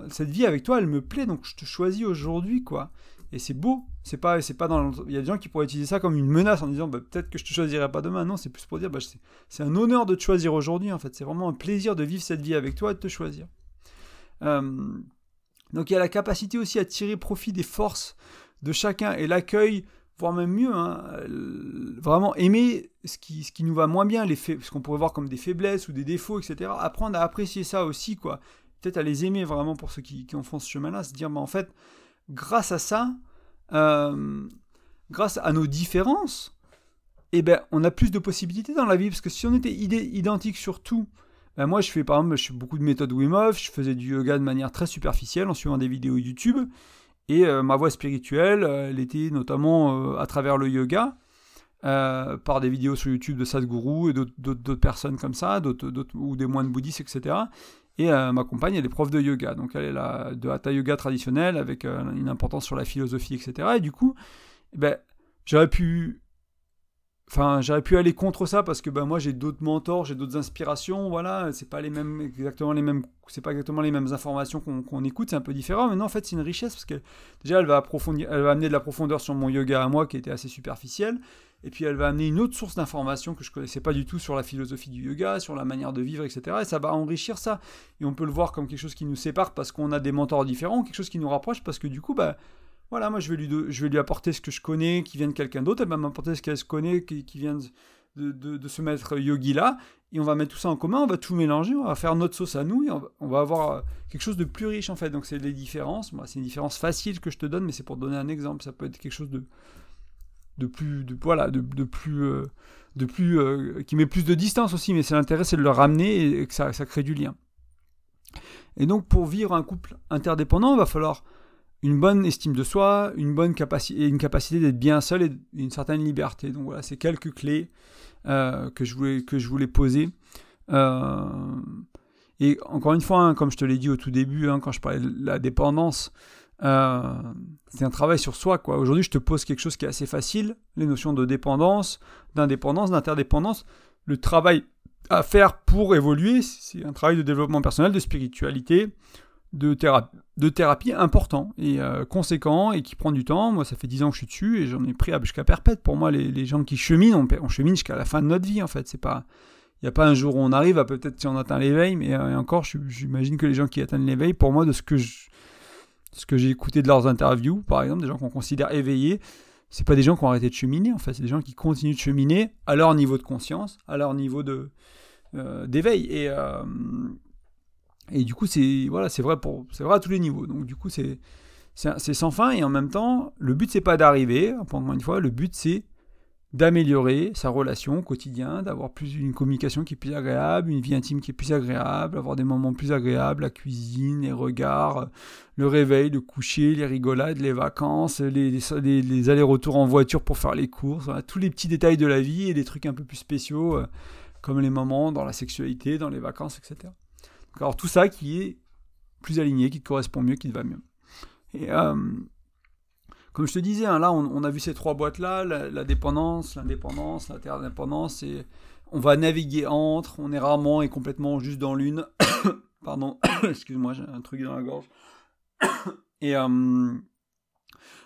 cette vie avec toi, elle me plaît, donc je te choisis aujourd'hui, quoi. Et c'est beau. C'est pas, c'est pas dans. Il y a des gens qui pourraient utiliser ça comme une menace en disant, bah, peut-être que je te choisirai pas demain. Non, c'est plus pour dire, bah, c'est un honneur de te choisir aujourd'hui. En fait, c'est vraiment un plaisir de vivre cette vie avec toi et de te choisir. Euh, donc il y a la capacité aussi à tirer profit des forces de chacun et l'accueil voire même mieux, hein, vraiment aimer ce qui, nous va moins bien, ce qu'on pourrait voir comme des faiblesses ou des défauts, etc. Apprendre à apprécier ça aussi, quoi. Peut-être à les aimer vraiment pour ceux qui, qui en font ce chemin-là, se dire, mais en fait, grâce à ça, euh, grâce à nos différences, eh ben, on a plus de possibilités dans la vie, parce que si on était identique sur tout, ben moi je fais par exemple, je fais beaucoup de méthodes Wim je faisais du yoga de manière très superficielle en suivant des vidéos YouTube, et euh, ma voie spirituelle, euh, elle était notamment à travers le yoga, par des vidéos sur YouTube de Sadhguru et d'autres personnes comme ça, ou des moines bouddhistes, etc. Et ma compagne, elle est prof de yoga, donc elle est là, de hatha yoga traditionnel, avec une importance sur la philosophie, etc. Et du coup, eh ben, j'aurais pu Enfin, j'aurais pu aller contre ça parce que ben, moi j'ai d'autres mentors, j'ai d'autres inspirations, voilà, c'est pas les mêmes exactement les mêmes c'est pas exactement les mêmes informations qu'on écoute, c'est un peu différent, mais non en fait c'est une richesse parce que déjà elle va approfondir elle va amener de la profondeur sur mon yoga à moi qui était assez superficiel et puis elle va amener une autre source d'informations que je connaissais pas du tout sur la philosophie du yoga, sur la manière de vivre, etc. Et ça va enrichir ça. Et on peut le voir comme quelque chose qui nous sépare parce qu'on a des mentors différents, quelque chose qui nous rapproche parce que du coup, bah, voilà, moi je vais lui, je vais lui apporter ce que je connais qui vient de quelqu'un d'autre, elle va m'apporter ce qu'elle se connaît qui, vient de, de, ce maître yogi là, et on va mettre tout ça en commun, on va tout mélanger, on va faire notre sauce à nous, et on va, avoir euh, quelque chose de plus riche en fait. Donc c'est les différences, moi c'est une différence facile que je te donne, mais c'est pour donner un exemple, ça peut être quelque chose de, de plus, de, voilà, de, plus, euh, de plus euh, qui met plus de distance aussi, mais c'est l'intérêt c'est de le ramener et, que ça, ça crée du lien. Et donc pour vivre un couple interdépendant, il va falloir une bonne estime de soi, une bonne capacité, une capacité d'être bien seul et une certaine liberté. Donc voilà, c'est quelques clés euh, que, je voulais, que je voulais poser. Et encore une fois, hein, comme je te l'ai dit au tout début, hein, quand je parlais de la dépendance, euh, c'est un travail sur soi. quoi. Aujourd'hui, je te pose quelque chose qui est assez facile, les notions de dépendance, d'indépendance, d'interdépendance. Le travail à faire pour évoluer, c'est un travail de développement personnel, de spiritualité, de, thérapie, important et euh, conséquent et qui prend du temps. Moi, ça fait 10 ans que je suis dessus et j'en ai pris jusqu'à perpète. Pour moi, les, gens qui cheminent, on, chemine jusqu'à la fin de notre vie, en fait. C'est pas. Il n'y a pas un jour où on arrive à peut-être si on atteint l'éveil, mais euh, encore, j'imagine que les gens qui atteignent l'éveil, pour moi, de ce que ce que j'ai écouté de leurs interviews, par exemple, des gens qu'on considère éveillés, c'est pas des gens qui ont arrêté de cheminer, en fait, c'est des gens qui continuent de cheminer à leur niveau de conscience, à leur niveau de euh, d'éveil. Et, et du coup, c'est voilà, c'est vrai pour c'est vrai à tous les niveaux. Donc du coup, c'est c'est sans fin et en même temps, le but c'est pas d'arriver, encore une fois, le but c'est d'améliorer sa relation au quotidien, d'avoir plus une communication qui est plus agréable, une vie intime qui est plus agréable, avoir des moments plus agréables, la cuisine, les regards, le réveil, le coucher, les rigolades, les vacances, les, les, allers-retours en voiture pour faire les courses, tous les petits détails de la vie et des trucs un peu plus spéciaux, euh, comme les moments dans la sexualité, dans les vacances, etc. Alors tout ça qui est plus aligné, qui te correspond mieux, qui te va mieux. Et euh, comme je te disais, hein, là on, a vu ces trois boîtes-là, la, dépendance, l'indépendance, l'interdépendance, et on va naviguer entre, on est rarement et complètement juste dans l'une. (coughs) Pardon, (coughs) excuse-moi, j'ai un truc dans la gorge. (coughs) et euh,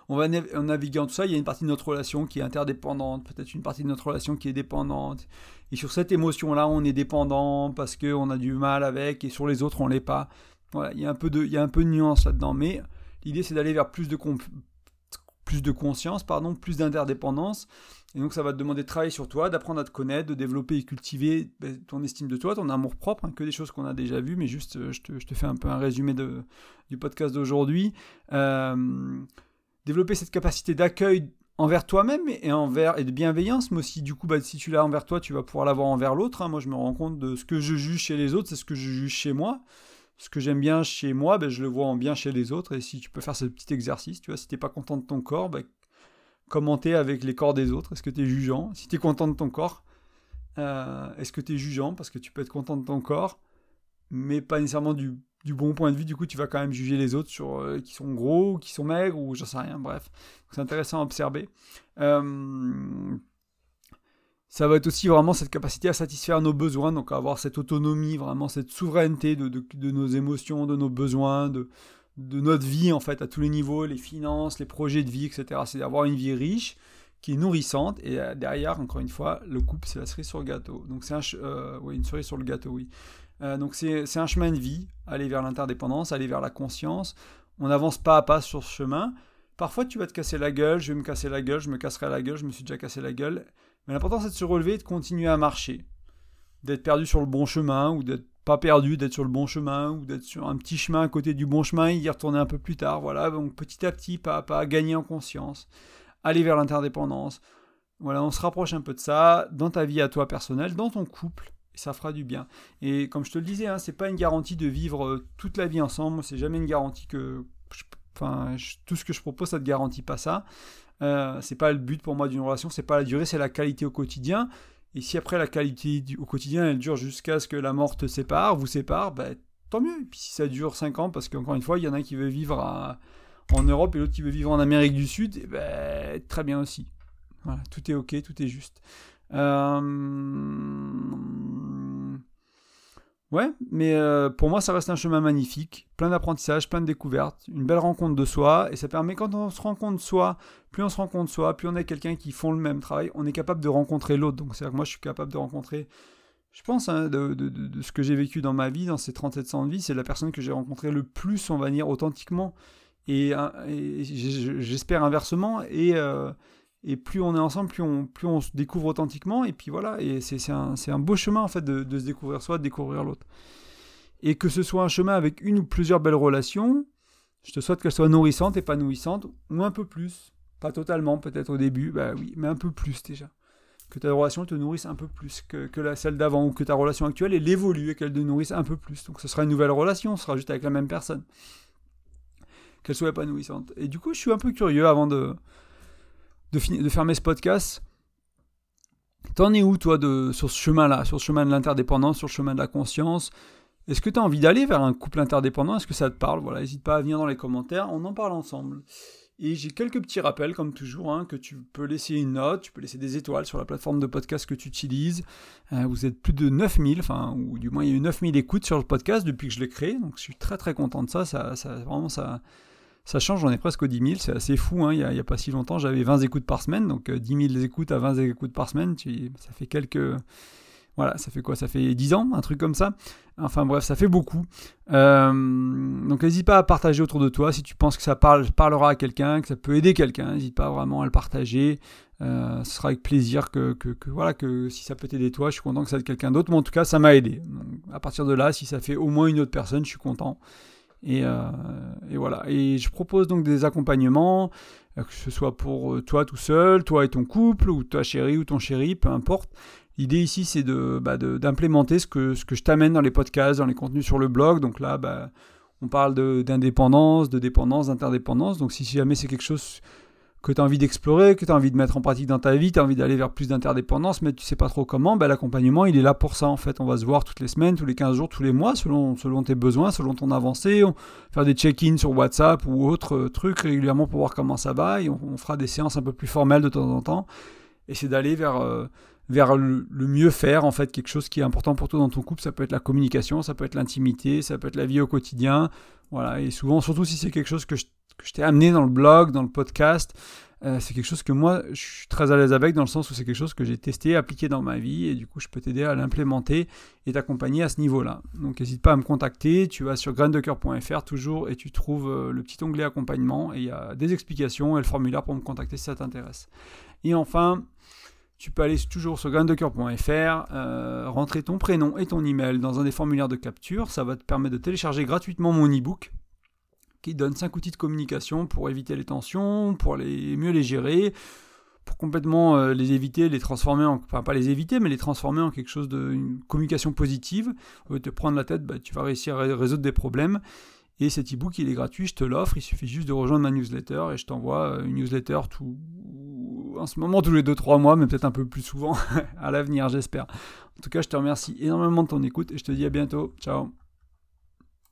on va naviguer en tout ça, il y a une partie de notre relation qui est interdépendante, peut-être une partie de notre relation qui est dépendante, et sur cette émotion-là, on est dépendant parce qu'on a du mal avec, et sur les autres, on l'est pas. Voilà, il y a un peu de, il y a un peu de nuance là-dedans. Mais l'idée, c'est d'aller vers plus de, plus de conscience, pardon, plus d'interdépendance. Et donc ça va te demander de travailler sur toi, d'apprendre à te connaître, de développer et cultiver ben, ton estime de toi, ton amour propre, hein, que des choses qu'on a déjà vues, mais juste euh, je te, fais un peu un résumé de, du podcast d'aujourd'hui. Euh, développer cette capacité d'accueil envers toi-même et envers et de bienveillance, mais aussi du coup bah, si tu l'as envers toi, tu vas pouvoir l'avoir envers l'autre. Hein. Moi je me rends compte de ce que je juge chez les autres, c'est ce que je juge chez moi ce que j'aime bien chez moi, ben, je le vois en bien chez les autres. Et si tu peux faire ce petit exercice, tu vois, si tu n'es pas content de ton corps, ben, commenter avec les corps des autres. Est-ce que tu es jugeant? Si tu es content de ton corps, euh, est-ce que tu es jugeant Parce que tu peux être content de ton corps, mais pas nécessairement du, bon point de vue? Du coup, tu vas quand même juger les autres sur euh, qui sont gros, ou qui sont maigres, ou j'en sais rien. Bref, c'est intéressant à observer. Euh, ça va être aussi vraiment cette capacité à satisfaire nos besoins, donc à avoir cette autonomie, vraiment cette souveraineté de, nos émotions, de nos besoins, de, notre vie en fait à tous les niveaux, les finances, les projets de vie, etc. C'est d'avoir une vie riche, qui est nourrissante, et euh, derrière, encore une fois, le couple, c'est la cerise sur le gâteau. Donc c'est euh, oui, une cerise sur le gâteau, oui. Euh, donc c'est un chemin de vie, aller vers l'interdépendance, aller vers la conscience. On avance pas à pas sur ce chemin. Parfois, tu vas te casser la gueule, je vais me casser la gueule, je me casserai la gueule, je me suis déjà cassé la gueule. Mais l'important, c'est de se relever et de continuer à marcher. D'être perdu sur le bon chemin, ou d'être pas perdu, d'être sur le bon chemin, ou d'être sur un petit chemin à côté du bon chemin et y retourner un peu plus tard. Voilà, donc petit à petit, pas à pas, gagner en conscience, aller vers l'interdépendance. Voilà, on se rapproche un peu de ça dans ta vie à toi personnelle, dans ton couple, et ça fera du bien. Et comme je te le disais, hein, c'est pas une garantie de vivre euh, toute la vie ensemble, c'est jamais une garantie que. Enfin, tout ce que je propose, ça ne te garantit pas ça. Euh, c'est pas le but pour moi d'une relation, c'est pas la durée, c'est la qualité au quotidien. Et si après la qualité au quotidien elle dure jusqu'à ce que la mort te sépare, vous sépare, bah, tant mieux. Et puis si ça dure 5 ans, parce qu'encore une fois, il y en a qui veut vivre en Europe et l'autre qui veut vivre en Amérique du Sud, et eh ben, très bien aussi. Voilà, tout est ok, tout est juste. Euh... Ouais, mais euh, pour moi, ça reste un chemin magnifique, plein d'apprentissage, plein de découvertes, une belle rencontre de soi, et ça permet, quand on se de soi, plus on se de soi, plus on est quelqu'un qui font le même travail, on est capable de rencontrer l'autre. Donc, c'est-à-dire que moi, je suis capable de rencontrer, je pense, hein, de, ce que j'ai vécu dans ma vie, dans ces 37 ans de vie, c'est la personne que j'ai rencontrée le plus, on va dire, authentiquement, et, hein, j'espère inversement, et. Euh, et plus on est ensemble, plus on, plus on se découvre authentiquement, et puis voilà, et c'est un, un, beau chemin en fait de, se découvrir soi, de découvrir l'autre. Et que ce soit un chemin avec une ou plusieurs belles relations, je te souhaite qu'elles soient nourrissantes, épanouissantes, ou un peu plus. Pas totalement, peut-être au début, bah oui, mais un peu plus déjà. Que ta relation te nourrisse un peu plus que, que la, celle d'avant, ou que ta relation actuelle, elle évolue et qu'elle te nourrisse un peu plus. Donc ce sera une nouvelle relation, ce sera juste avec la même personne. Qu'elle soit épanouissante. Et du coup, je suis un peu curieux avant de, de, de fermer ce podcast. T'en es où, toi, de, sur ce chemin-là, sur ce chemin de l'interdépendance, sur le chemin de la conscience? Est-ce que tu as envie d'aller vers un couple interdépendant? Est-ce que ça te parle? Voilà, n'hésite pas à venir dans les commentaires, on en parle ensemble. Et j'ai quelques petits rappels, comme toujours, hein, que tu peux laisser une note, tu peux laisser des étoiles sur la plateforme de podcast que tu utilises. Euh, vous êtes plus de 9000, enfin, ou du moins il y a eu 9000 écoutes sur le podcast depuis que je l'ai créé, donc je suis très très content de ça, ça, ça vraiment ça, ça change, j'en ai presque 10 000, c'est assez fou, hein. il n'y a, pas si longtemps j'avais 20 écoutes par semaine, donc 10 euh, 000 écoutes à 20 écoutes par semaine, ça fait quelques... Voilà, ça fait quoi? Ça fait 10 ans, un truc comme ça. Enfin bref, ça fait beaucoup. Euh, donc n'hésite pas à partager autour de toi si tu penses que ça parle, parlera à quelqu'un, que ça peut aider quelqu'un. N'hésite pas vraiment à le partager. Euh, ce sera avec plaisir que, voilà que si ça peut t'aider toi, je suis content que ça aide quelqu'un d'autre. Mais en tout cas, ça m'a aidé. à partir de là, si ça fait au moins une autre personne, je suis content. Euh, et, voilà. Et je propose donc des accompagnements, euh, que ce soit pour euh, toi tout seul, toi et ton couple, ou ta chérie ou ton chéri, peu importe. L'idée ici, c'est de, bah, d'implémenter ce que, ce que je t'amène dans les podcasts, dans les contenus sur le blog. Donc là, bah, on parle d'indépendance, de, dépendance, d'interdépendance. Donc si jamais c'est quelque chose que tu as envie d'explorer, que tu as envie de mettre en pratique dans ta vie, tu as envie d'aller vers plus d'interdépendance, mais tu sais pas trop comment, ben, l'accompagnement, il est là pour ça en fait. On va se voir toutes les semaines, tous les 15 jours, tous les mois, selon, selon tes besoins, selon ton avancée. On faire des check-ins sur WhatsApp ou autres euh, trucs régulièrement pour voir comment ça va. Et on, fera des séances un peu plus formelles de temps en temps. Et c'est d'aller vers, euh, vers le, mieux faire, en fait, quelque chose qui est important pour toi dans ton couple. Ça peut être la communication, ça peut être l'intimité, ça peut être la vie au quotidien. Voilà, et souvent, surtout si c'est quelque chose que je, que je t'ai amené dans le blog, dans le podcast, Euh, c'est quelque chose que moi, je suis très à l'aise avec dans le sens où c'est quelque chose que j'ai testé, appliqué dans ma vie et du coup, je peux t'aider à l'implémenter et t'accompagner à ce niveau-là. Donc, n'hésite pas à me contacter. Tu vas sur graindecoeur.fr toujours et tu trouves euh, le petit onglet accompagnement et il y a des explications et le formulaire pour me contacter si ça t'intéresse. Et enfin, tu peux aller toujours sur graindecoeur.fr, euh, rentrer ton prénom et ton email dans un des formulaires de capture. Ça va te permettre de télécharger gratuitement mon e-book qui donne 5 outils de communication pour éviter les tensions, pour les, mieux les gérer, pour complètement euh, les éviter, les transformer en, enfin pas les éviter, mais les transformer en quelque chose de communication positive. Au lieu de te prendre la tête, bah, tu vas réussir à résoudre des problèmes. Et cet e-book, il est gratuit, je te l'offre, il suffit juste de rejoindre ma newsletter et je t'envoie euh, une newsletter tout, en ce moment tous les 2-3 mois, mais peut-être un peu plus souvent (laughs) à l'avenir, j'espère. En tout cas, je te remercie énormément de ton écoute et je te dis à bientôt. Ciao